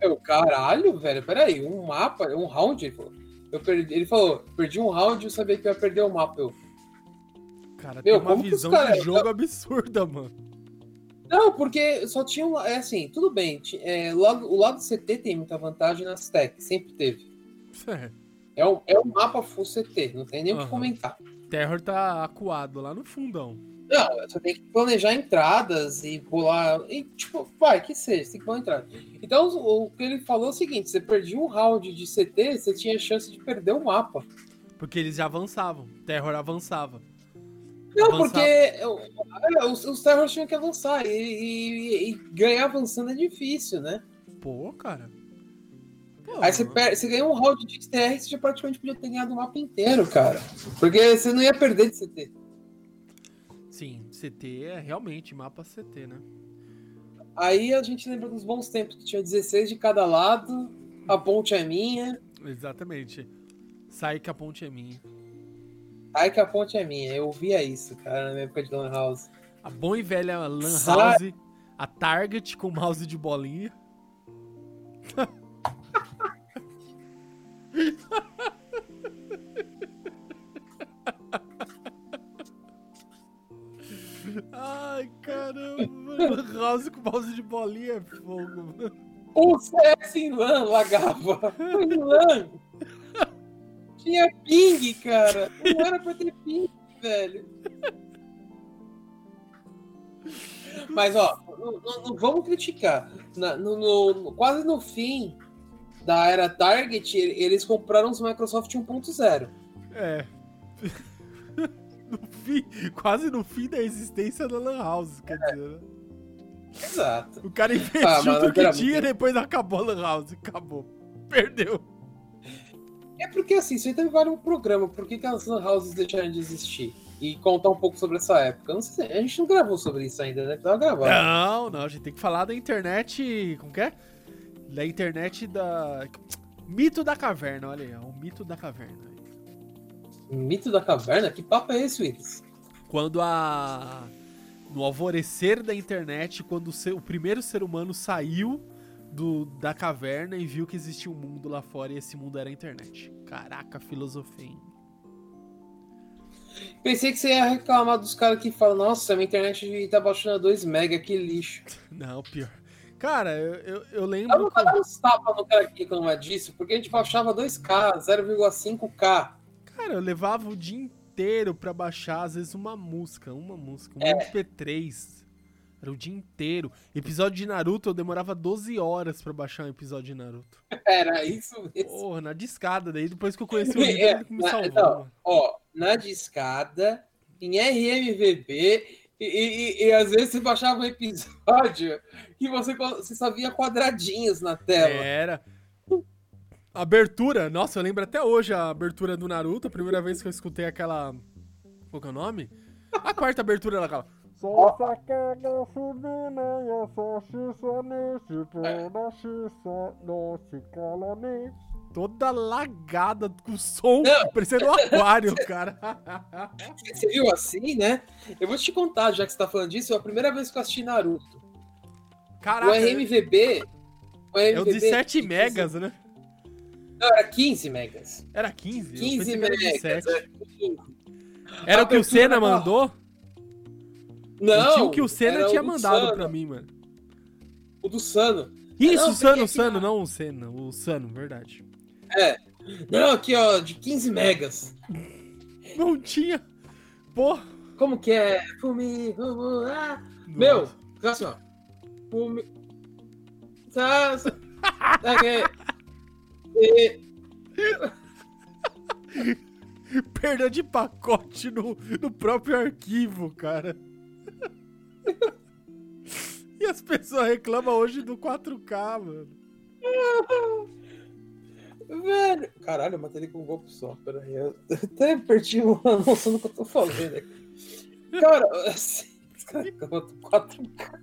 Speaker 2: Eu, caralho, velho, peraí, um mapa, um round? Ele falou, eu perdi, ele falou, perdi um round e eu sabia que eu ia perder o mapa. Eu,
Speaker 1: Cara,
Speaker 2: Meu,
Speaker 1: tem uma visão
Speaker 2: cara-
Speaker 1: de jogo absurda, mano.
Speaker 2: não, porque só tinha um. É assim, tudo bem. É, o, lado, o lado CT tem muita vantagem nas tech, sempre teve.
Speaker 1: É. *laughs*
Speaker 2: É um, é um mapa full CT, não tem nem o que comentar.
Speaker 1: Terror tá acuado lá no fundão.
Speaker 2: Não, você tem que planejar entradas e bolar. E, tipo, vai, que seja, tem que bolar entrada. Então, o, o que ele falou é o seguinte: você perdia um round de CT, você tinha chance de perder o mapa.
Speaker 1: Porque eles já avançavam. Terror avançava.
Speaker 2: Não,
Speaker 1: Avançar.
Speaker 2: porque os, os terrors tinham que avançar. E, e- e ganhar avançando é difícil, né?
Speaker 1: Pô, cara. Pô,
Speaker 2: Aí você, per- você ganhou um round de XTR, você já praticamente podia ter ganhado o mapa inteiro, cara. Porque você não ia perder de CT.
Speaker 1: Sim, CT é realmente mapa CT, né?
Speaker 2: Aí a gente lembra dos bons tempos, que tinha 16 de cada lado, a ponte é minha,
Speaker 1: Exatamente. Sai que a ponte é minha.
Speaker 2: Aí que a ponte é minha. Eu via isso, cara, na minha época de Lan House.
Speaker 1: A bom e velha Lan
Speaker 2: Sai-
Speaker 1: House, a Target com mouse de bolinha. Ai, caramba. Lan House com mouse de bolinha é fogo, mano.
Speaker 2: O CS em LAN lagava. Em LAN. Tinha ping, cara. Não era pra ter ping, velho. Mas, ó, não, não- vamos criticar. Na- no- no- quase no fim da era Target, eles compraram os Microsoft 1.0.
Speaker 1: É. *laughs* No fim, quase no fim da existência da Lan House, quer dizer, né?
Speaker 2: Exato.
Speaker 1: O cara investiu
Speaker 2: Ah,
Speaker 1: tudo que tinha e depois acabou a Lan House. Acabou. Perdeu.
Speaker 2: É porque, assim, isso aí também vale um programa. Por que, que as lan houses deixaram de existir? E contar um pouco sobre essa época. Se- a gente não gravou sobre isso ainda, né? Tava gravando.
Speaker 1: Não, não, a gente tem que falar da internet. Como que é? Da internet da. Mito da caverna, olha aí, é o mito da caverna.
Speaker 2: Mito da caverna? Que papo é esse, Willis?
Speaker 1: Quando a. No alvorecer da internet, quando o, ser- o primeiro ser humano saiu do, da caverna e viu que existia um mundo lá fora e esse mundo era a internet. Caraca, filosofia, hein?
Speaker 2: Pensei que você ia reclamar dos caras que falam, nossa, minha internet tá baixando a 2 mega, que lixo. *laughs*
Speaker 1: Não, pior. Cara, eu, eu, eu
Speaker 2: Eu
Speaker 1: lembro.
Speaker 2: não
Speaker 1: que-
Speaker 2: vou dar uns tapas no cara que reclama disso, porque a gente baixava 2K, 0,5K.
Speaker 1: Cara, eu levava o dia inteiro pra baixar, às vezes, uma música, uma música, um
Speaker 2: É.
Speaker 1: MP3. Era o dia inteiro. Episódio de Naruto, eu demorava 12 horas pra baixar um episódio de Naruto.
Speaker 2: Era isso mesmo.
Speaker 1: Porra, na discada. Daí depois que eu conheci o *laughs* livro,
Speaker 2: É,
Speaker 1: ele me
Speaker 2: na-
Speaker 1: salvou.
Speaker 2: não. Ó, na discada, em RMVB, e, e- e às vezes você baixava um episódio que você, você só via quadradinhos na tela.
Speaker 1: Era. Abertura, nossa, eu lembro até hoje a abertura do Naruto, a primeira vez que eu escutei aquela. Qual que é o nome? A quarta abertura era aquela. Toda lagada com som,
Speaker 2: Não.
Speaker 1: parecendo um aquário, cara. *laughs*
Speaker 2: Você viu assim, né? Eu vou te contar, já que você tá falando disso, é a primeira vez que eu assisti Naruto.
Speaker 1: Caraca,
Speaker 2: o RMVB. O
Speaker 1: é o de
Speaker 2: RMVB
Speaker 1: 7
Speaker 2: de
Speaker 1: megas, né?
Speaker 2: 15 Não, era 15 megas.
Speaker 1: Era 15? Eu
Speaker 2: 15
Speaker 1: pensei que era
Speaker 2: megas.
Speaker 1: 17.
Speaker 2: é 15.
Speaker 1: Era o que o Senna mandou?
Speaker 2: Não,
Speaker 1: tinha o que o Senna tinha
Speaker 2: o do
Speaker 1: mandado
Speaker 2: Sano,
Speaker 1: pra mim, mano.
Speaker 2: O do Sano.
Speaker 1: Isso,
Speaker 2: Não,
Speaker 1: o Sano, o Sano, não o Senna, o Sano, verdade.
Speaker 2: É. Não, aqui, ó, de 15 megas.
Speaker 1: Não tinha. Porra.
Speaker 2: Como que é? Fumi, ah. Meu, fica assim, ó. Fumi. Tá aqui. E- *laughs*
Speaker 1: Perda de pacote no, no próprio arquivo, cara. *laughs* e as pessoas reclamam hoje do 4K, mano.
Speaker 2: Velho. Caralho, eu matei ele com um golpe só. Pera aí. Eu *laughs* até perdi a noção do que eu tô fazendo aqui. Cara, *laughs* assim. Os caras reclamam do 4K.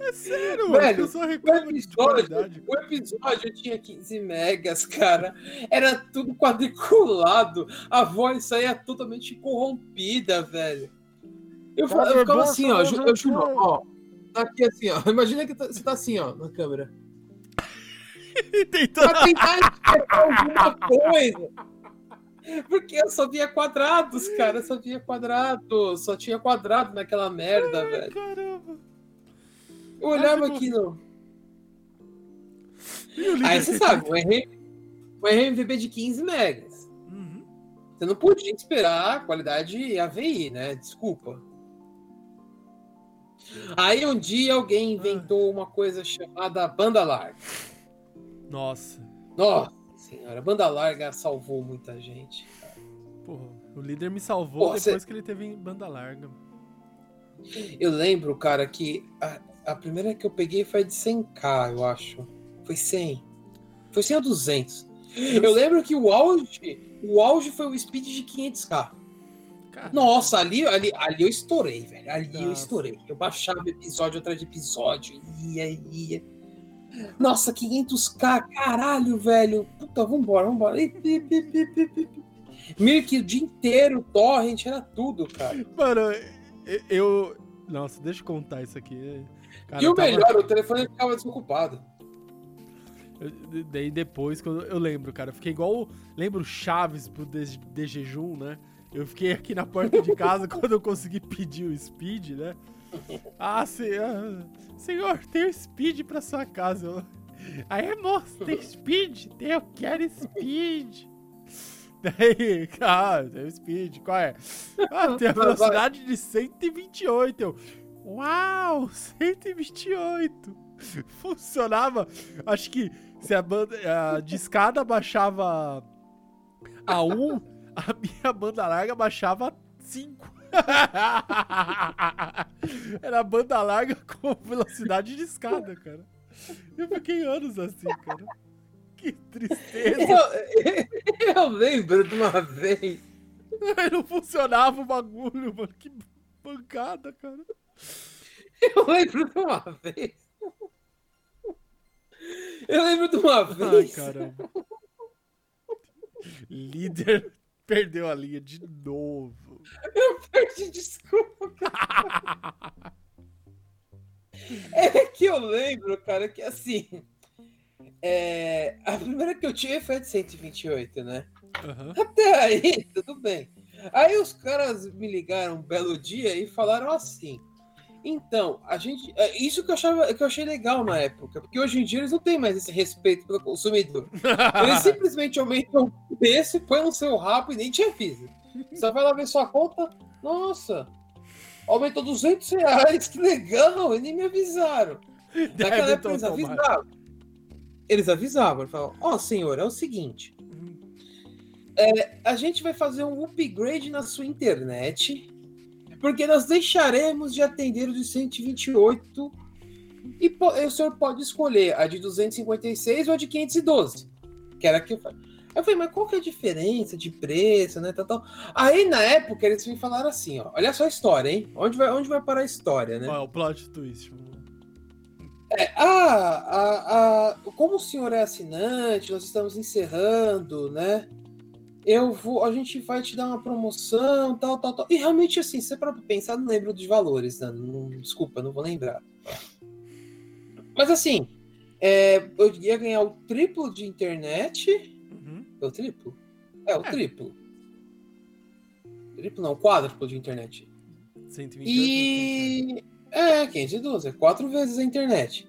Speaker 1: É sério.
Speaker 2: Velho, O episódio, o episódio tinha 15 megas, cara. Era tudo quadriculado. A voz saía totalmente corrompida, velho. Eu, fa- eu ficava assim, ó. ju- Eu juro, ó. Tá aqui assim, ó. *laughs* Imagina que tá- você tá assim, ó, na câmera. *laughs*
Speaker 1: Tentando...
Speaker 2: Pra tentar enxergar alguma coisa. Porque eu só via quadrados, cara. Eu só via quadrados. Só tinha quadrado naquela merda, velho.
Speaker 1: Caramba.
Speaker 2: Eu olhava
Speaker 1: tipo-
Speaker 2: aqui no. Aí você sabe, o RM o RMVB de 15 megas.
Speaker 1: Uhum.
Speaker 2: Você não podia esperar a qualidade AVI, né? Desculpa. Aí um dia alguém inventou uma coisa chamada banda larga.
Speaker 1: Nossa.
Speaker 2: Nossa senhora, banda larga salvou muita gente.
Speaker 1: Porra, o líder me salvou
Speaker 2: Pô,
Speaker 1: depois
Speaker 2: cê-
Speaker 1: que ele teve em banda larga.
Speaker 2: Eu lembro, cara, que a, a primeira que eu peguei foi de 100k, eu acho. Foi 100. Foi 100 ou 200. Eu lembro que o auge, o auge foi o speed de 500k. Nossa, ali, ali, ali eu estourei, velho. Ali eu
Speaker 1: Nossa.
Speaker 2: estourei. Eu baixava episódio atrás de episódio, ia, ia. Nossa, 500k, caralho, velho. Puta, vambora, vambora. Meio que o dia inteiro, torrent, era tudo, cara.
Speaker 1: Mano, eu- eu. Nossa, deixa eu contar isso aqui. Cara,
Speaker 2: e
Speaker 1: eu
Speaker 2: o
Speaker 1: tava-
Speaker 2: melhor, o telefone ficava desocupado.
Speaker 1: eu- daí depois, quando eu lembro, cara, eu fiquei igual. Lembro Chaves pro de, de jejum, né? Eu fiquei aqui na porta de casa *laughs* quando eu consegui pedir o speed, né? *laughs* Ah, se- ah, senhor, tem o speed pra sua casa. Eu, Aí, moço, tem speed? Eu quero speed. *laughs* Daí, ah, tem o speed, qual é? Ah, tem a velocidade de 128. Eu, uau, 128. Funcionava. Acho que se a, banda, a discada baixava a 1, *laughs* a minha banda larga baixava 5. *laughs* Era banda larga *laughs* com velocidade de escada, cara. Eu fiquei anos assim, cara. Que tristeza.
Speaker 2: Eu, eu lembro de uma vez.
Speaker 1: Não funcionava o bagulho, mano. Que pancada, cara.
Speaker 2: Eu lembro de uma vez. Eu lembro de uma vez.
Speaker 1: Ai, caramba. Líder perdeu a linha de novo. *laughs*
Speaker 2: Eu perdi, desculpa. *laughs* É que eu lembro, cara, que assim. É, a primeira que eu tive foi de 128, né?
Speaker 1: Uhum.
Speaker 2: Até aí, tudo bem. Aí os caras me ligaram um belo dia e falaram assim. Então, a gente. é Isso que eu, achava, que eu achei legal na época, porque hoje em dia eles não têm mais esse respeito pelo consumidor. *laughs* Eles simplesmente aumentam preço, põem no seu rabo e nem te avisa. Você vai lá ver sua conta, nossa, aumentou 200 reais, que legal, e nem me avisaram. *laughs* Naquela época eles avisavam. Eles avisavam, falavam, ó senhor, é o seguinte, é, a gente vai fazer um upgrade na sua internet, porque nós deixaremos de atender o de 128 e e o senhor pode escolher a de 256 ou a de 512, que era que eu falei. Eu falei, mas qual que é a diferença de preço, né, tal, tal. Aí, na época, eles me falaram assim, ó, olha só a história, hein? Onde vai, onde vai parar a história, né?
Speaker 1: É o plot twist? mano?
Speaker 2: Ah, a, a, como o senhor é assinante, nós estamos encerrando, né? Eu vou, a gente vai te dar uma promoção, tal, tal, tal. E realmente, assim, se você para pensar, não lembro dos valores, né? Não- desculpa, não vou lembrar. Mas assim, é, eu ia ganhar o triplo de internet. É o triplo? É, o
Speaker 1: É.
Speaker 2: triplo. Triplo não, quádruplo de internet.
Speaker 1: 128.
Speaker 2: E. É, 512, é quatro vezes a internet.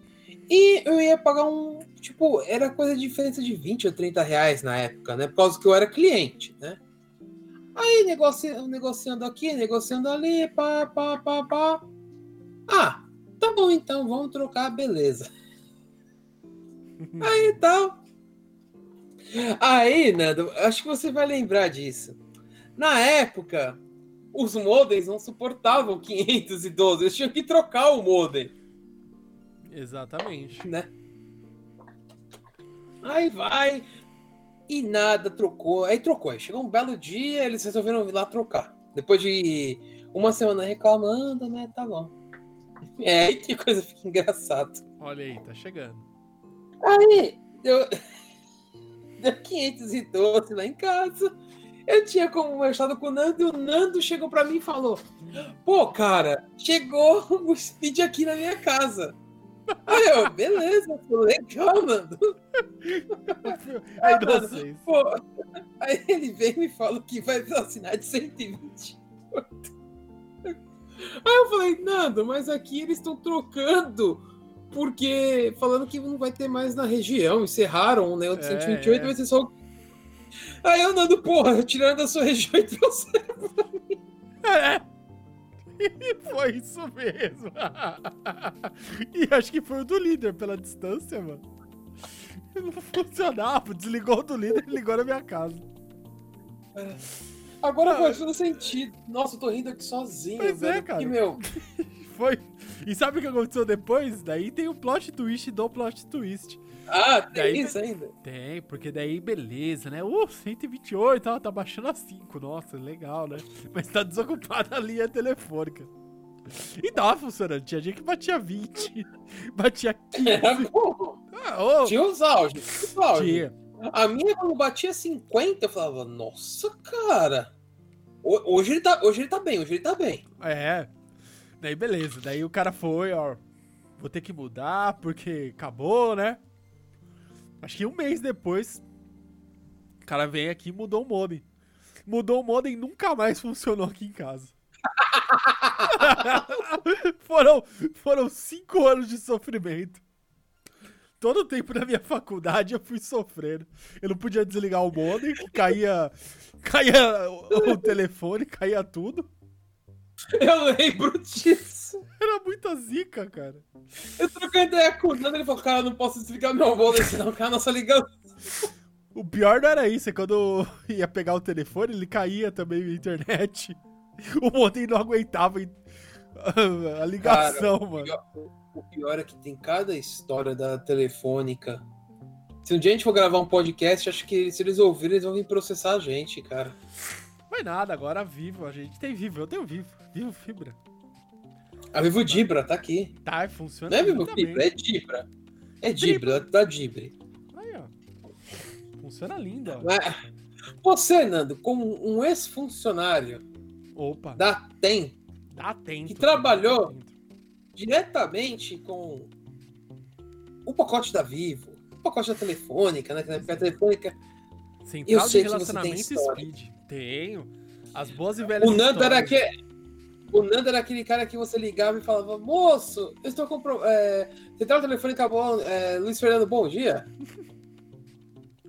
Speaker 2: E eu ia pagar um. Tipo, era coisa de diferença de 20 ou 30 reais na época, né? Por causa que eu era cliente, né? Aí negoci... negociando aqui, negociando ali, pá, pá, pá, pá. Ah, tá bom então, vamos trocar, beleza. *laughs* Aí tal. Aí, Nando, acho que você vai lembrar disso. Na época, os modems não suportavam 512, eles tinham que trocar o modem,
Speaker 1: Exatamente.
Speaker 2: né? Aí vai e nada, trocou. Aí trocou. Aí chegou um belo dia, eles resolveram ir lá trocar. Depois de uma semana reclamando, né? Tá bom. É aí *laughs* que coisa fica engraçada.
Speaker 1: Olha aí, tá chegando.
Speaker 2: Aí deu, deu 512 lá em casa. Eu tinha conversado com o Nando e o Nando chegou pra mim e falou: Pô, cara, chegou *laughs* o speed aqui na minha casa. Aí eu, beleza, legal, Nando. *laughs*
Speaker 1: A inocência.
Speaker 2: Pô, aí ele veio e me falou que vai assinar de 128. Aí eu falei, Nando, mas aqui eles estão trocando. Porque falando que não vai ter mais na região, encerraram né, o de
Speaker 1: É,
Speaker 2: 128,
Speaker 1: é.
Speaker 2: vai ser só. Aí eu Nando, porra, tirando da sua região e trouxe.
Speaker 1: É. *laughs* Foi isso mesmo. *laughs* E acho que foi o do líder pela distância, mano. *laughs* Não funcionava. Desligou o do líder e ligou na minha casa.
Speaker 2: Agora
Speaker 1: Ah,
Speaker 2: faz todo sentido. Nossa, eu tô rindo aqui sozinho,
Speaker 1: Pois é,
Speaker 2: velho.
Speaker 1: cara.
Speaker 2: Porque, meu,
Speaker 1: Foi. E sabe o que aconteceu depois? Daí tem o plot twist do plot twist.
Speaker 2: ah, tem
Speaker 1: Daí-
Speaker 2: isso ainda.
Speaker 1: Tem, porque daí beleza, né? Uh, 128, ó, tá baixando a 5. Nossa, legal, né? Mas tá desocupada a linha telefônica. E tava funcionando. Tinha dia que batia 20, *laughs* batia 15.
Speaker 2: Era bom.
Speaker 1: Ah, ô,
Speaker 2: Tinha os auges. tinha os auges.
Speaker 1: tinha.
Speaker 2: A minha, quando batia 50, eu falava, nossa, cara. Ho- Hoje ele, tá, hoje ele tá bem, hoje ele tá bem.
Speaker 1: É. Daí beleza. Daí o cara foi, ó. Vou ter que mudar porque acabou, né? Acho que um mês depois, o cara vem aqui e mudou o modem. Mudou o modem e nunca mais *laughs* funcionou aqui em casa. *laughs* foram, foram cinco anos de sofrimento. todo o tempo da minha faculdade eu fui sofrendo. Eu não podia desligar o modem, caía, caía o, o telefone, caía tudo. *laughs*
Speaker 2: Eu lembro disso.
Speaker 1: Era muita zica, cara.
Speaker 2: Eu troquei ideia com o Nando, ele falou, cara, não posso desligar meu modem, senão cai a nossa ligação.
Speaker 1: O pior não era isso, é quando eu *laughs* ia pegar o telefone, ele caía também na internet. O modem não aguentava *laughs* a ligação,
Speaker 2: Cara, o
Speaker 1: mano.
Speaker 2: pior- O pior é que tem cada história da telefônica. Se um dia a gente for gravar um podcast, acho que se eles ouvirem, eles vão vir processar a gente, cara.
Speaker 1: Mas nada, agora vivo, a gente tem vivo, eu tenho vivo. Vivo fibra.
Speaker 2: A Vivo Dibra tá aqui.
Speaker 1: Tá, funciona
Speaker 2: Não é Vivo. Fibra, é Dibra. É Dibra, da Dibre.
Speaker 1: Aí, ó. Funciona linda, ó.
Speaker 2: Mas- Você, Nando, como um ex-funcionário
Speaker 1: Opa,
Speaker 2: da TEM,
Speaker 1: dá atento.
Speaker 2: que trabalhou- diretamente com o pacote da Vivo, o pacote da Telefônica, né? Que na época a Telefônica.
Speaker 1: Central
Speaker 2: sei
Speaker 1: de
Speaker 2: que você tem
Speaker 1: relacionamento
Speaker 2: história.
Speaker 1: speed. Tenho. As boas e velhas
Speaker 2: O Nando era
Speaker 1: histórias.
Speaker 2: O Nando era aquele cara que você ligava e falava, moço, eu estou com. É, Central Telefônica bom, é, Luiz Fernando, bom dia. *laughs*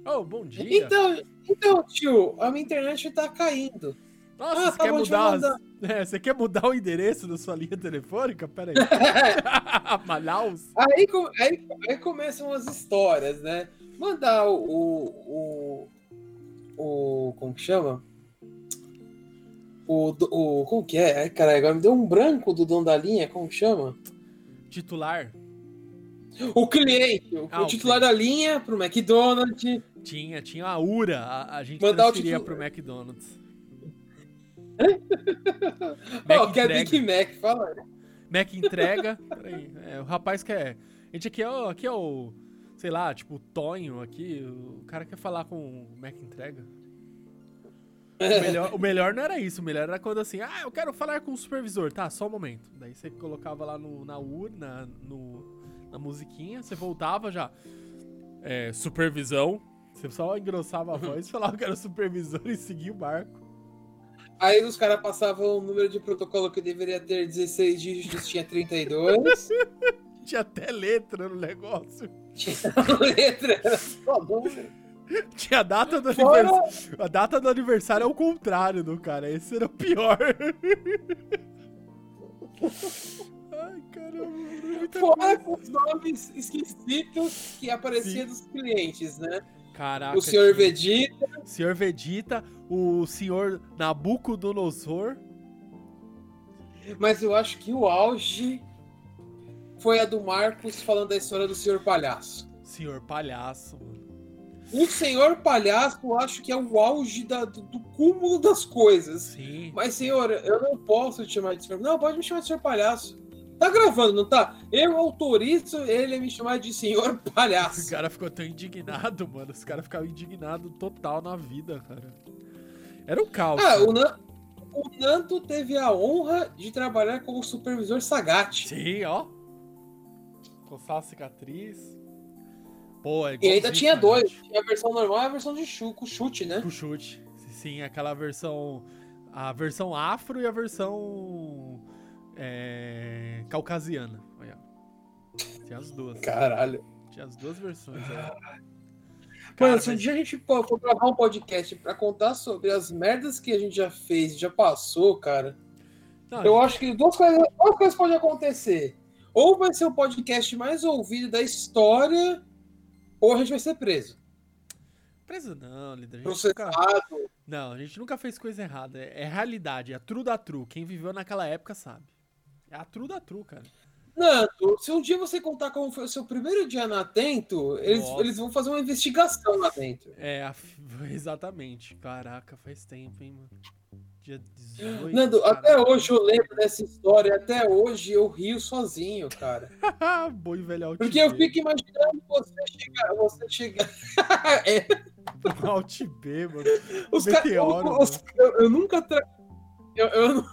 Speaker 1: Oh, bom dia.
Speaker 2: Então, então, tio, a minha internet tá caindo.
Speaker 1: Nossa,
Speaker 2: ah,
Speaker 1: você
Speaker 2: tá
Speaker 1: quer mudar, *laughs* É, você quer mudar o endereço da sua linha telefônica? Pera aí. *laughs* Manaus?
Speaker 2: Aí, aí, aí começam as histórias, né? Mandar o. o, o, o- como que chama? O, o. Como que é? Ai, caralho, agora me deu um branco do dono da linha, como que chama?
Speaker 1: Titular?
Speaker 2: O cliente, o,
Speaker 1: Ah,
Speaker 2: o
Speaker 1: o
Speaker 2: titular da linha pro McDonald's.
Speaker 1: Tinha, tinha a URA. A, a gente
Speaker 2: Mandar o
Speaker 1: transferia
Speaker 2: titular.
Speaker 1: pro McDonald's. *laughs*
Speaker 2: Ó, que é
Speaker 1: entrega.
Speaker 2: Big Mac, fala.
Speaker 1: Mac entrega. Peraí. É, o rapaz quer. A gente aqui é, o, aqui é o. Sei lá, tipo, o Tonho aqui. O cara quer falar com o Mac entrega. O melhor, o melhor não era isso. O melhor era quando assim, ah, eu quero falar com o supervisor. Tá, só um momento. Daí você colocava lá no, na urna, no, na musiquinha, você voltava já. É, supervisão. Você só engrossava a voz, falava que era supervisor e seguia o barco.
Speaker 2: Aí os caras passavam o número de protocolo que deveria ter 16 dígitos, tinha 32. *laughs*
Speaker 1: Tinha até letra no negócio.
Speaker 2: tinha *laughs* letra, era só número. *laughs*
Speaker 1: Tinha a data do aniversário. A data do aniversário é o contrário do cara. Esse era o pior. *laughs* Ai, caramba.
Speaker 2: Fora com os nomes esquisitos que apareciam dos clientes, né?
Speaker 1: Caraca.
Speaker 2: O senhor Vegeta.
Speaker 1: Senhor Vegeta, o senhor Nabucodonosor.
Speaker 2: Mas eu acho que o auge foi a do Marcos falando da história do senhor palhaço.
Speaker 1: Senhor Palhaço, mano.
Speaker 2: O senhor palhaço, eu acho que é o auge da- do, do cúmulo das coisas.
Speaker 1: Sim.
Speaker 2: Mas, senhor, eu não posso te chamar de senhor. Não, pode me chamar de senhor palhaço. Tá gravando, não tá? Eu autorizo ele a me chamar de senhor
Speaker 1: O
Speaker 2: palhaço.
Speaker 1: cara ficou tão indignado, mano. Os caras ficavam indignados total na vida, cara. Era um caos.
Speaker 2: Ah, o, Nan- o Nanto teve a honra de trabalhar como supervisor Sagat.
Speaker 1: Sim, ó. Coçar a cicatriz. Pô, é
Speaker 2: E ainda tinha dois. Tinha a versão normal e a versão de chu, com chute, né?
Speaker 1: Com chute. Sim, aquela versão. A versão afro e a versão. É, caucasiana. Olha. Tinha as duas.
Speaker 2: Caralho.
Speaker 1: Tinha as duas versões.
Speaker 2: Mano, se um dia a gente for gravar um podcast pra contar sobre as merdas que a gente já fez, já passou, cara,
Speaker 1: Não,
Speaker 2: eu acho que duas coisas, duas coisas podem acontecer. Ou vai ser o podcast mais ouvido da história, ou a gente vai ser preso.
Speaker 1: Preso não, líder.
Speaker 2: Processado.
Speaker 1: nunca... Não, a gente nunca fez coisa errada. É, é realidade, é a true da true. Quem viveu naquela época sabe. É a true da true, cara.
Speaker 2: Nanto, se um dia você contar como foi o seu primeiro dia na Atento, eles,
Speaker 1: Nossa.
Speaker 2: eles vão fazer uma investigação lá dentro.
Speaker 1: É, *laughs* exatamente. Caraca, faz tempo, hein, mano. Dia 18.
Speaker 2: Nando, até hoje eu lembro dessa história, até hoje eu rio sozinho, cara. *laughs*
Speaker 1: Boi velho
Speaker 2: Porque eu fico imaginando você chegar, você chegar. *laughs* É, *laughs*
Speaker 1: Alt B, mano.
Speaker 2: os caras.
Speaker 1: Meteoro,
Speaker 2: eu, os- eu- eu nunca. Tra... Eu, eu,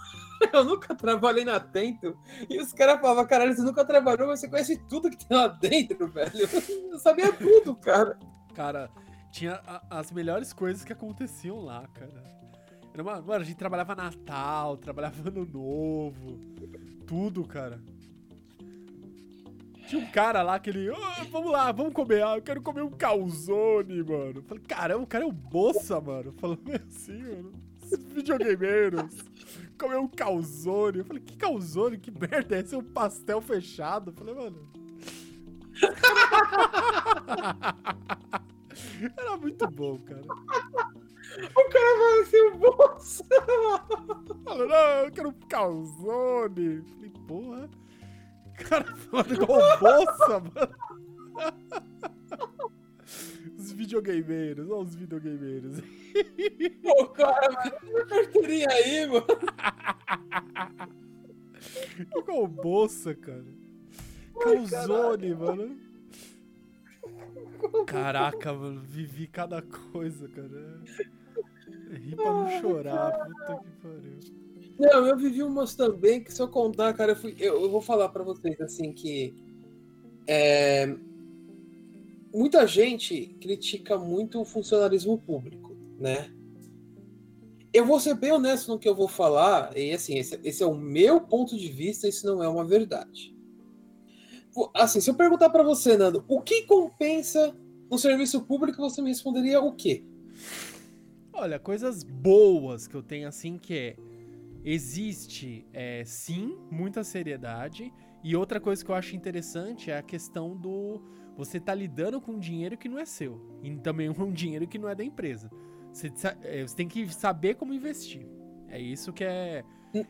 Speaker 2: eu nunca trabalhei na Atento. E os caras falavam, caralho, você nunca trabalhou, mas você conhece tudo que tem lá dentro, velho. Eu sabia tudo, cara.
Speaker 1: Cara, tinha a- as melhores coisas que aconteciam lá, cara. Era uma, mano, a gente trabalhava Natal, trabalhava Ano Novo, tudo, cara. Tinha um cara lá que ele. "Ah, vamos lá, vamos comer. Ah, eu quero comer um calzone, mano. Falei, caramba, o cara é o Bolsa, mano. Falando assim, mano. Videogameiros. Comer um calzone. Eu falei, que calzone? Que merda é esse? É um pastel fechado. Eu falei, mano. *laughs* Era muito bom, cara.
Speaker 2: O cara vai ser o bolsa.
Speaker 1: Não, eu quero um calzone. Falei, porra. O cara falando igual o Bolsa, mano. *laughs* Os videogameiros, olha os videogameiros.
Speaker 2: Pô, cara, mano, uma carteirinha aí, mano. *laughs*
Speaker 1: Igual Bolsa, cara. Calzone, mano. *laughs* Caraca, mano, vivi cada coisa, cara. Ri pra não chorar, puta que pariu.
Speaker 2: Não, eu vivi umas também que se eu contar, cara, eu, fui, eu, eu vou falar pra vocês assim que é, muita gente critica muito o funcionalismo público, né? Eu vou ser bem honesto no que eu vou falar, e assim, esse, esse é o meu ponto de vista, isso não é uma verdade. Assim, se eu perguntar pra você, Nando, o que compensa no serviço público, você me responderia o quê?
Speaker 1: Olha, coisas boas que eu tenho assim que é. Existe, é, sim, muita seriedade. E outra coisa que eu acho interessante é a questão do. Você tá lidando com dinheiro que não é seu. E também *laughs* um dinheiro que não é da empresa. Você, é, você tem que saber como investir. É isso que é.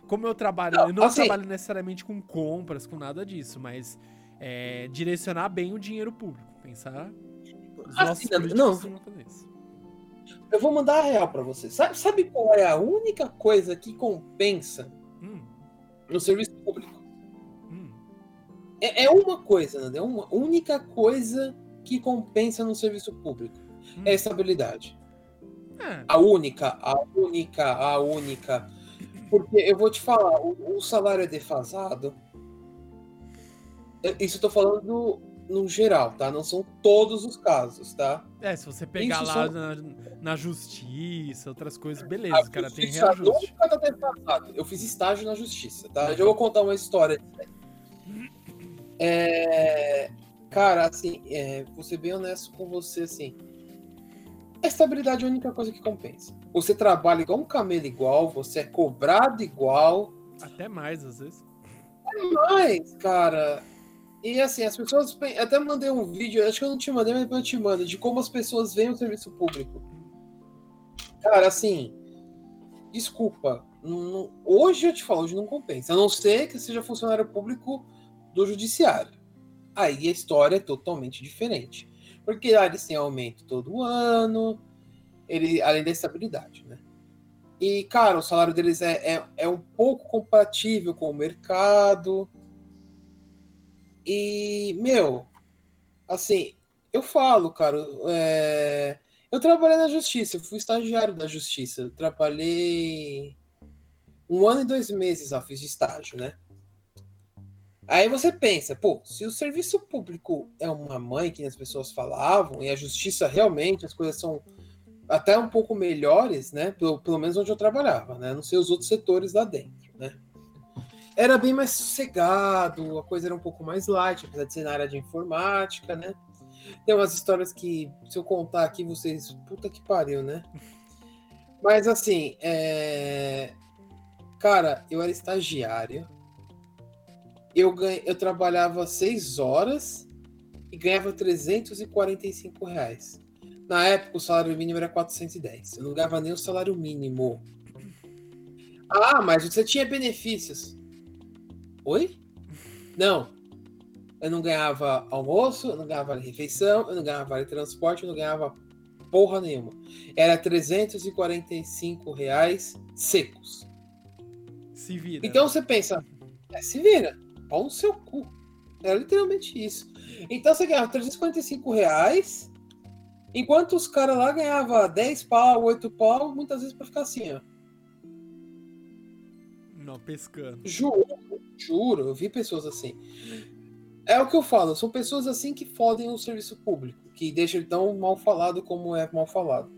Speaker 1: Como eu trabalho.
Speaker 2: Não,
Speaker 1: eu não
Speaker 2: assim-
Speaker 1: trabalho necessariamente com compras, com nada disso, mas é, direcionar bem o dinheiro público. Pensar. Os
Speaker 2: Assim,
Speaker 1: nossos
Speaker 2: não,
Speaker 1: políticos
Speaker 2: não.
Speaker 1: fazer isso.
Speaker 2: Eu vou mandar a real pra você. Sabe, sabe qual é a única coisa que compensa
Speaker 1: Hum,
Speaker 2: no serviço público?
Speaker 1: hum.
Speaker 2: É, é uma coisa, Nando, é uma única coisa que compensa no serviço público.
Speaker 1: Hum.
Speaker 2: É a estabilidade.
Speaker 1: É,
Speaker 2: A única, a única, a única. Porque eu vou te falar, o, o salário é defasado. Eu- Isso eu tô falando no geral, tá? Não são todos os casos, tá?
Speaker 1: É, se você pegar
Speaker 2: Isso
Speaker 1: lá
Speaker 2: só-
Speaker 1: na, na justiça, outras coisas, beleza,
Speaker 2: A
Speaker 1: o cara tem reajuste.
Speaker 2: tá. Eu fiz estágio na justiça, tá? Já vou contar uma história. É, Cara, assim, é, vou ser bem honesto com você, assim. A estabilidade é a única coisa que compensa. Você trabalha igual um camelo igual, você é cobrado igual,
Speaker 1: Até mais, às vezes.
Speaker 2: mas, cara. E assim, as pessoas. Até mandei um vídeo, acho que eu não te mandei, mas depois eu te mando, de como as pessoas veem o serviço público. Cara, assim. Desculpa. não- hoje eu te falo, hoje não compensa. A não ser que seja funcionário público do judiciário. Aí a história é totalmente diferente. Porque lá eles têm aumento todo ano, ele, além da estabilidade, né? E, cara, o salário deles é, é, é um pouco compatível com o mercado. E, meu, assim, eu falo, cara, é, eu trabalhei na justiça, eu fui estagiário da justiça. Eu trabalhei um ano e dois meses, ó, fiz de estágio, né? Aí você pensa, pô, se o serviço público é uma mãe que as pessoas falavam, e a justiça realmente, as coisas são até um pouco melhores, né? Pelo, pelo menos onde eu trabalhava, né? Não sei os outros setores lá dentro? Era bem mais sossegado, a coisa era um pouco mais light, apesar de ser na área de informática, né? Tem umas histórias que, se eu contar aqui, vocês. Puta que pariu, né? *laughs* Mas assim, é... cara, eu era estagiário. Eu, ganha... eu trabalhava seis horas e ganhava 345 reais. Na época, o salário mínimo era 410. Eu não ganhava nem o salário mínimo. *laughs* Ah, mas você tinha benefícios. Oi? Não. Eu não ganhava almoço, eu não ganhava refeição, eu não ganhava vale transporte, eu não ganhava porra nenhuma. Era 345 reais secos.
Speaker 1: Se vira.
Speaker 2: Então você pensa, é, se vira, pau no seu cu. Era literalmente isso. Então você ganhava 345 reais, enquanto os caras lá ganhavam 10 pau, 8 pau, muitas vezes pra ficar assim, ó.
Speaker 1: Não, pescando.
Speaker 2: Juro, juro, eu vi pessoas assim. É o que eu falo, são pessoas assim que fodem o serviço público, que deixam ele tão mal falado como é mal falado.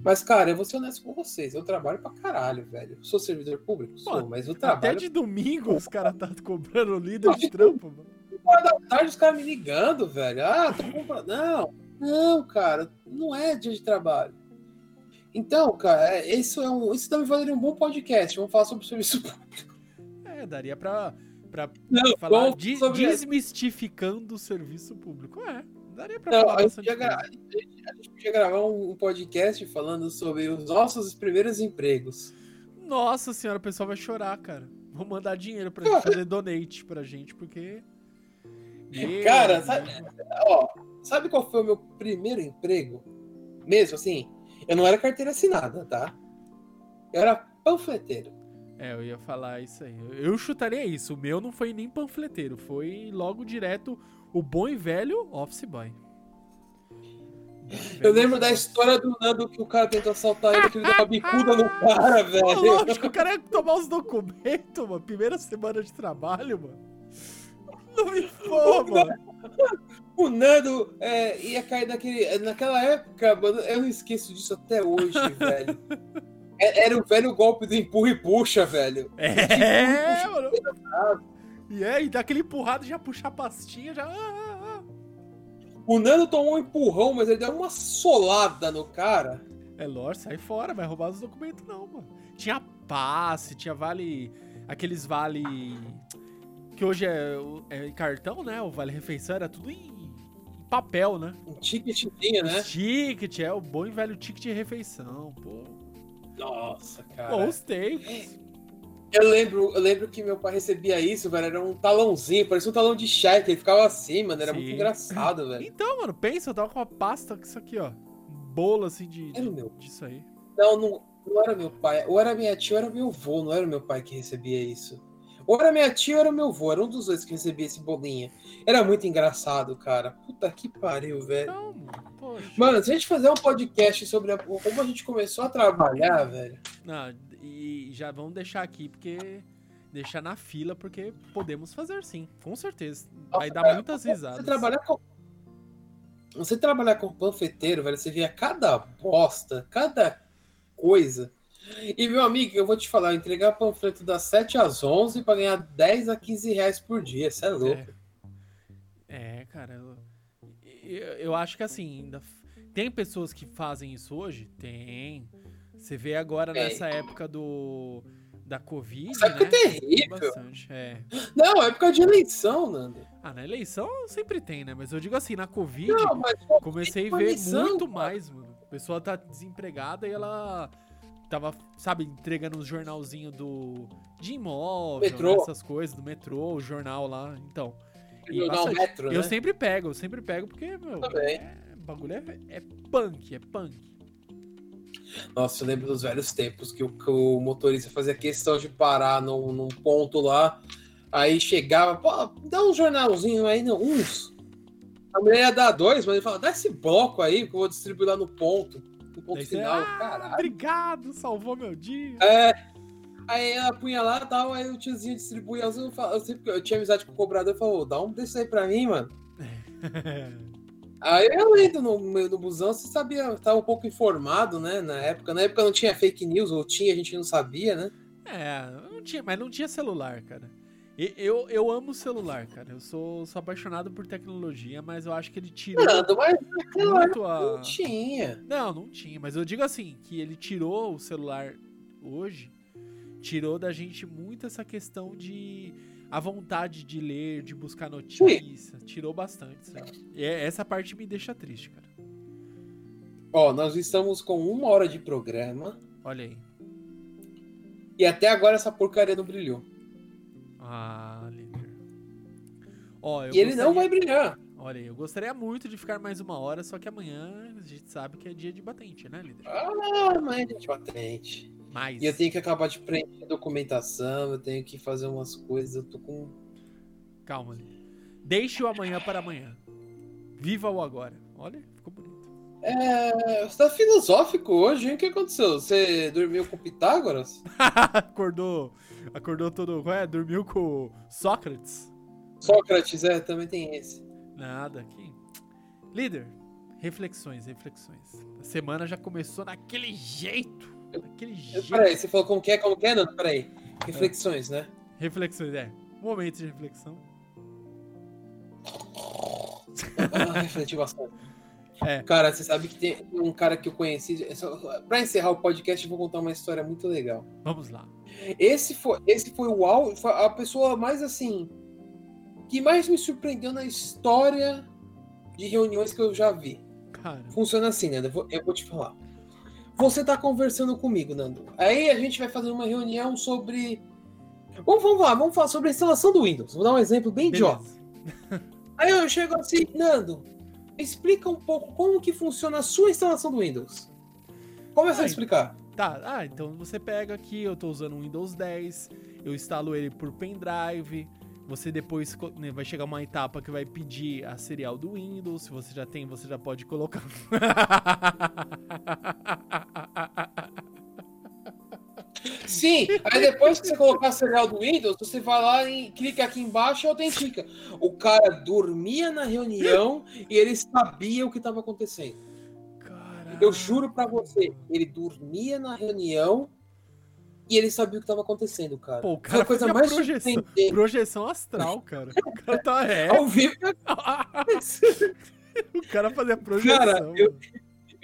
Speaker 2: Mas, cara, eu vou ser honesto com vocês, eu trabalho pra caralho, velho. Eu sou servidor público? Sou,
Speaker 1: Pô,
Speaker 2: mas eu
Speaker 1: Até
Speaker 2: trabalho
Speaker 1: de domingo os caras tá cobrando líder de trampo, mano.
Speaker 2: da tarde os caras me ligando, velho. Ah, tô comprando. Não, não, cara, não é dia de trabalho. Então, cara, é, isso, é um, isso também valeria um bom podcast. Vamos falar sobre o serviço público.
Speaker 1: É, daria pra, pra
Speaker 2: Não,
Speaker 1: falar de-
Speaker 2: sobre-
Speaker 1: desmistificando o serviço público. É, daria pra
Speaker 2: Não,
Speaker 1: falar
Speaker 2: a, gente podia gra- a gente- podia gravar um, podcast falando sobre os nossos primeiros empregos.
Speaker 1: Nossa senhora, o pessoal vai chorar, cara. Vão mandar dinheiro pra *laughs* gente fazer donate pra gente, porque. Meu
Speaker 2: Cara, sabe, ó, sabe qual foi o meu primeiro emprego? Mesmo assim, eu não era carteira assinada, tá? Eu era panfleteiro.
Speaker 1: É, eu ia falar isso aí. Eu- chutaria isso. O meu não foi nem panfleteiro, foi logo direto o bom e velho office boy.
Speaker 2: Eu lembro da história do Nando que o cara tentou assaltar ele, que ele deu uma bicuda no cara, *laughs* velho.
Speaker 1: lógico, o cara ia tomar os documentos, mano. Primeira semana de trabalho, mano. Não me *laughs* for, mano.
Speaker 2: O Nando é, ia cair naquele. Naquela época, mano, eu não esqueço disso até hoje, *laughs* velho. É- Era o velho golpe do empurra e puxa, velho.
Speaker 1: É, mano. E é, e dá aquele empurrado, já puxa a pastinha, já. ah, ah, ah.
Speaker 2: O Nando tomou um empurrão, mas ele deu uma solada no cara.
Speaker 1: É lógico, sai fora, vai roubar os documentos não, mano. Tinha passe, tinha vale. Aqueles vale. Que hoje é, é cartão, né? O vale refeição era tudo em papel, né?
Speaker 2: Um ticketzinho, né?
Speaker 1: Ticket, é o bom e velho ticket de refeição, pô.
Speaker 2: Nossa, cara.
Speaker 1: Bons tempos.
Speaker 2: Eu lembro, eu lembro que meu pai recebia isso, velho. Era um talãozinho, parecia um talão de cheque. Ele ficava assim, mano. Era
Speaker 1: Sim.
Speaker 2: muito engraçado, *laughs* velho.
Speaker 1: Então, mano, pensa, eu tava com uma pasta com isso aqui, ó. Um bolo assim de,
Speaker 2: Era o meu.
Speaker 1: disso aí.
Speaker 2: Não, não, não era meu pai. Ou era minha tia ou era meu avô. Não era meu pai que recebia isso. Ou era minha tia ou era meu avô. Era um dos dois que recebia esse bolinha. Era muito engraçado, cara. Puta que pariu, velho.
Speaker 1: Então, mano,
Speaker 2: se a gente fazer um podcast sobre a- como a gente começou a trabalhar, velho.
Speaker 1: Não, e já vamos deixar aqui, porque. Deixar na fila, porque podemos fazer sim, com certeza. Vai dar
Speaker 2: cara,
Speaker 1: muitas
Speaker 2: Você
Speaker 1: risadas.
Speaker 2: trabalhar com. Você trabalhar com panfleteiro, velho, você via cada bosta, cada coisa. E, meu amigo, eu vou te falar, entregar panfleto das 7 às 11 pra ganhar 10 a 15 reais por dia, você é louco.
Speaker 1: É, cara. Eu, eu, eu acho que assim, ainda. Tem pessoas que fazem isso hoje? Tem. Você vê agora
Speaker 2: Tem.
Speaker 1: nessa época do. Da Covid,
Speaker 2: Essa época
Speaker 1: né?
Speaker 2: é terrível.
Speaker 1: Bastante, é.
Speaker 2: Não, é época de eleição, Nando.
Speaker 1: Ah, na eleição sempre tem, né? Mas eu digo assim, na Covid,
Speaker 2: Não,
Speaker 1: comecei a ver
Speaker 2: eleição,
Speaker 1: muito mais, mano. A pessoa tá desempregada e ela tava, sabe, entregando os jornalzinho do de imóvel,
Speaker 2: Metrô.
Speaker 1: né, essas coisas, do metrô, o jornal lá. Então, e
Speaker 2: metro,
Speaker 1: eu
Speaker 2: né?
Speaker 1: sempre pego, eu sempre pego porque, meu,
Speaker 2: Também.
Speaker 1: é, bagulho é, é punk, é punk.
Speaker 2: Nossa, eu lembro dos velhos tempos que o, que o motorista fazia questão de parar num, num ponto lá. Aí chegava, pô, dá um jornalzinho aí, não, uns. A mulher ia dar dois, mas ele fala, dá esse bloco aí que eu vou distribuir lá no ponto. Ponto
Speaker 1: Daí você,
Speaker 2: final,
Speaker 1: ah,
Speaker 2: caralho.
Speaker 1: obrigado, salvou meu dia.
Speaker 2: É. Aí ela punha lá e tal, aí o tiozinho distribuía. Eu, sempre, eu tinha amizade com o cobrador e falou, dá um desse aí pra mim, mano. *laughs* Aí eu entro no meio do busão, você sabia, tava um pouco informado, né? Na época. Na época não tinha fake news, ou tinha, a gente não sabia, né?
Speaker 1: É, não tinha, mas não tinha celular, cara. Eu, eu amo celular, cara. Eu sou, sou apaixonado por tecnologia, mas eu acho que ele tirou
Speaker 2: Nando, mas
Speaker 1: muito a.
Speaker 2: não tinha.
Speaker 1: Não, não tinha. Mas eu digo assim, que ele tirou o celular hoje, tirou da gente muito essa questão de a vontade de ler, de buscar notícia. Tirou bastante, sabe? E é- essa parte me deixa triste, cara.
Speaker 2: Ó, nós estamos com uma hora de programa
Speaker 1: Olha aí.
Speaker 2: e até agora essa porcaria não brilhou.
Speaker 1: Ah, líder. Ó,
Speaker 2: e ele não
Speaker 1: gostaria-
Speaker 2: vai brilhar.
Speaker 1: Olha aí, eu gostaria muito de ficar mais uma hora, só que amanhã a gente sabe que é dia de batente, né, líder?
Speaker 2: Ah, mas gente batente.
Speaker 1: Mas.
Speaker 2: E eu tenho que acabar de preencher documentação, eu tenho que fazer umas coisas, eu tô com.
Speaker 1: Calma, líder. Deixe o amanhã para amanhã. Viva o agora. Olha, ficou bonito.
Speaker 2: É. Você tá filosófico hoje, hein? O que aconteceu? Você dormiu com Pitágoras? *laughs*
Speaker 1: acordou. Acordou todo. Qual é? Dormiu com o Sócrates?
Speaker 2: Sócrates, é, também tem esse.
Speaker 1: Nada aqui. Líder, reflexões, reflexões. A semana já começou naquele jeito. Daquele jeito.
Speaker 2: Peraí, você falou como que é, como que é? Não, peraí. Reflexões, né?
Speaker 1: Reflexões, é. Momento de reflexão.
Speaker 2: Ah, refleti bastante.
Speaker 1: É.
Speaker 2: Cara, você sabe que tem um cara que eu conheci. Pra encerrar o podcast, eu vou contar uma história muito legal.
Speaker 1: Vamos lá.
Speaker 2: Esse foi, esse foi o au- foi a pessoa mais assim. que mais me surpreendeu na história de reuniões que eu já vi.
Speaker 1: Cara,
Speaker 2: Funciona assim, Nando. Eu vou, eu vou te falar. Você tá conversando comigo, Nando. Aí a gente vai fazer uma reunião sobre. Vamos, vamos lá, vamos falar sobre a instalação do Windows. Vou dar um exemplo bem idiota.
Speaker 1: beleza. *laughs*
Speaker 2: Aí eu chego assim, Nando, explica um pouco como que funciona a sua instalação do Windows. Começa a
Speaker 1: Ai.
Speaker 2: explicar.
Speaker 1: Tá, ah, então você pega aqui, eu tô usando o Windows 10, eu instalo ele por pendrive. Você depois né, vai chegar uma etapa que vai pedir a serial do Windows. Se você já tem, você já pode colocar. *laughs*
Speaker 2: Sim, aí depois que você colocar a serial do Windows, você vai lá e clica aqui embaixo e autentica. O cara dormia na reunião e ele sabia o que estava acontecendo.
Speaker 1: Caraca.
Speaker 2: Eu juro pra você, ele dormia na reunião e ele sabia o que estava acontecendo, cara.
Speaker 1: Pô, o
Speaker 2: Foi
Speaker 1: cara
Speaker 2: a coisa mais
Speaker 1: projeção, projeção astral, cara. O cara tá *laughs* é.
Speaker 2: Ao vivo, *laughs* *laughs*
Speaker 1: o cara fazia projeção.
Speaker 2: Cara, eu-.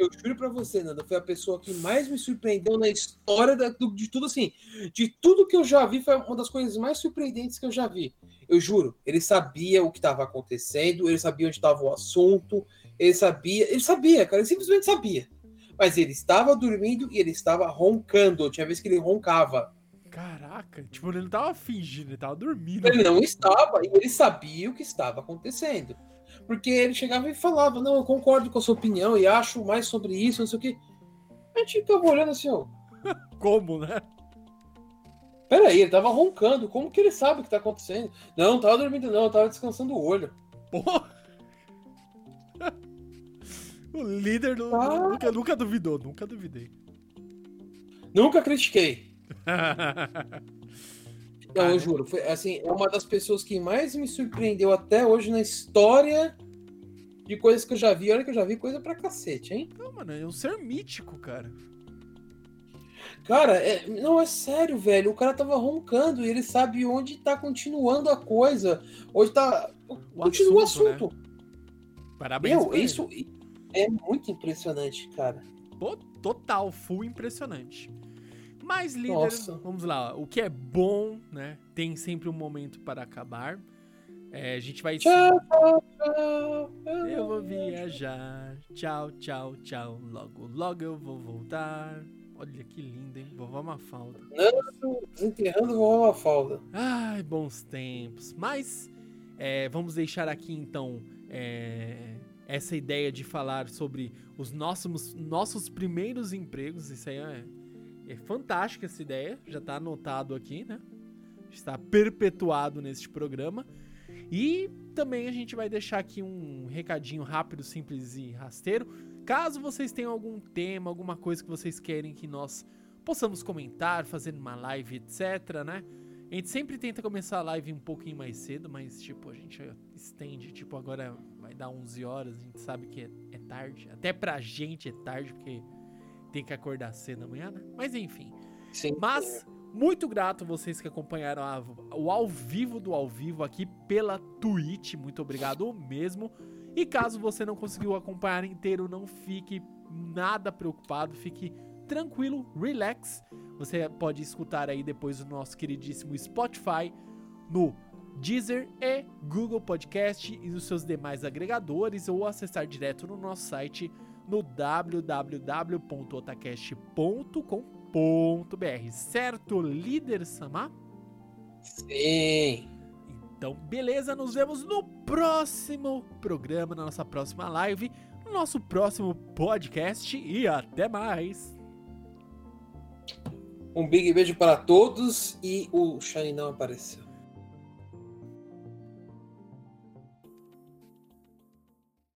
Speaker 2: Eu juro pra você, Nanda, foi a pessoa que mais me surpreendeu na história da- do- de tudo assim. De tudo que eu já vi, foi uma das coisas mais surpreendentes que eu já vi. Eu juro, ele sabia o que estava acontecendo, ele sabia onde estava o assunto, ele sabia, ele sabia, cara, ele simplesmente sabia. Mas ele estava dormindo e ele estava roncando. Tinha vez que ele roncava.
Speaker 1: Caraca, tipo, ele não tava fingindo, ele tava dormindo.
Speaker 2: Ele não estava, e ele sabia o que estava acontecendo. Porque ele chegava e falava: Não, eu concordo com a sua opinião e acho mais sobre isso, não sei o quê. A gente ficava olhando assim, ó. *laughs*
Speaker 1: Como, né?
Speaker 2: Peraí, ele tava roncando. Como que ele sabe o que tá acontecendo? Não, não tava dormindo, não, eu tava descansando o olho.
Speaker 1: Porra! *laughs* O líder não-
Speaker 2: Ah.
Speaker 1: nunca, nunca duvidou, nunca duvidei.
Speaker 2: Nunca critiquei. *laughs* Não, eu juro. Foi assim, é uma das pessoas que mais me surpreendeu até hoje na história de coisas que eu já vi. Olha que eu já vi coisa pra cacete, hein?
Speaker 1: Não, mano, é um ser mítico, cara.
Speaker 2: Cara, é- não é sério, velho. O cara tava roncando e ele sabe onde tá continuando a coisa. Onde tá.
Speaker 1: O
Speaker 2: continua o
Speaker 1: assunto,
Speaker 2: assunto.
Speaker 1: Parabéns.
Speaker 2: Meu, isso é muito impressionante, cara.
Speaker 1: Total, full impressionante. Mas, líder,
Speaker 2: Nossa.
Speaker 1: vamos lá. O que é bom, né? Tem sempre um momento para acabar. É, a gente vai.
Speaker 2: Tchau, tchau, tchau.
Speaker 1: Eu vou viajar. Tchau, tchau, tchau. Logo, logo eu vou voltar. Olha que lindo, hein? Vovó Mafalda.
Speaker 2: Nando desenterrando vovó Mafalda.
Speaker 1: Ai, bons tempos. Mas é, vamos deixar aqui então é, essa ideia de falar sobre os nossos, nossos primeiros empregos. Isso aí é, é fantástico essa ideia. Já tá anotado aqui, né? Está perpetuado neste programa. E também a gente vai deixar aqui um recadinho rápido, simples e rasteiro. Caso vocês tenham algum tema, alguma coisa que vocês querem que nós possamos comentar, fazer uma live, etc, né? A gente sempre tenta começar a live um pouquinho mais cedo, mas tipo, a gente estende, tipo, agora vai dar 11 horas, a gente sabe que é, é tarde. Até pra gente é tarde, porque tem que acordar cedo amanhã, né? Mas enfim.
Speaker 2: Sim.
Speaker 1: Mas, muito grato a vocês que acompanharam a- o ao vivo do ao vivo aqui pela Twitch. Muito obrigado mesmo. E caso você não conseguiu acompanhar inteiro, não fique nada preocupado, fique tranquilo, relax. Você pode escutar aí depois o nosso queridíssimo Spotify no Deezer e Google Podcast e nos seus demais agregadores ou acessar direto no nosso site no www.otacast.com.br. Certo, líder Samar?
Speaker 2: Sim.
Speaker 1: Então, beleza, nos vemos no próximo programa, na nossa próxima live, no nosso próximo podcast e até mais.
Speaker 2: Um big beijo para todos e o Shine não apareceu.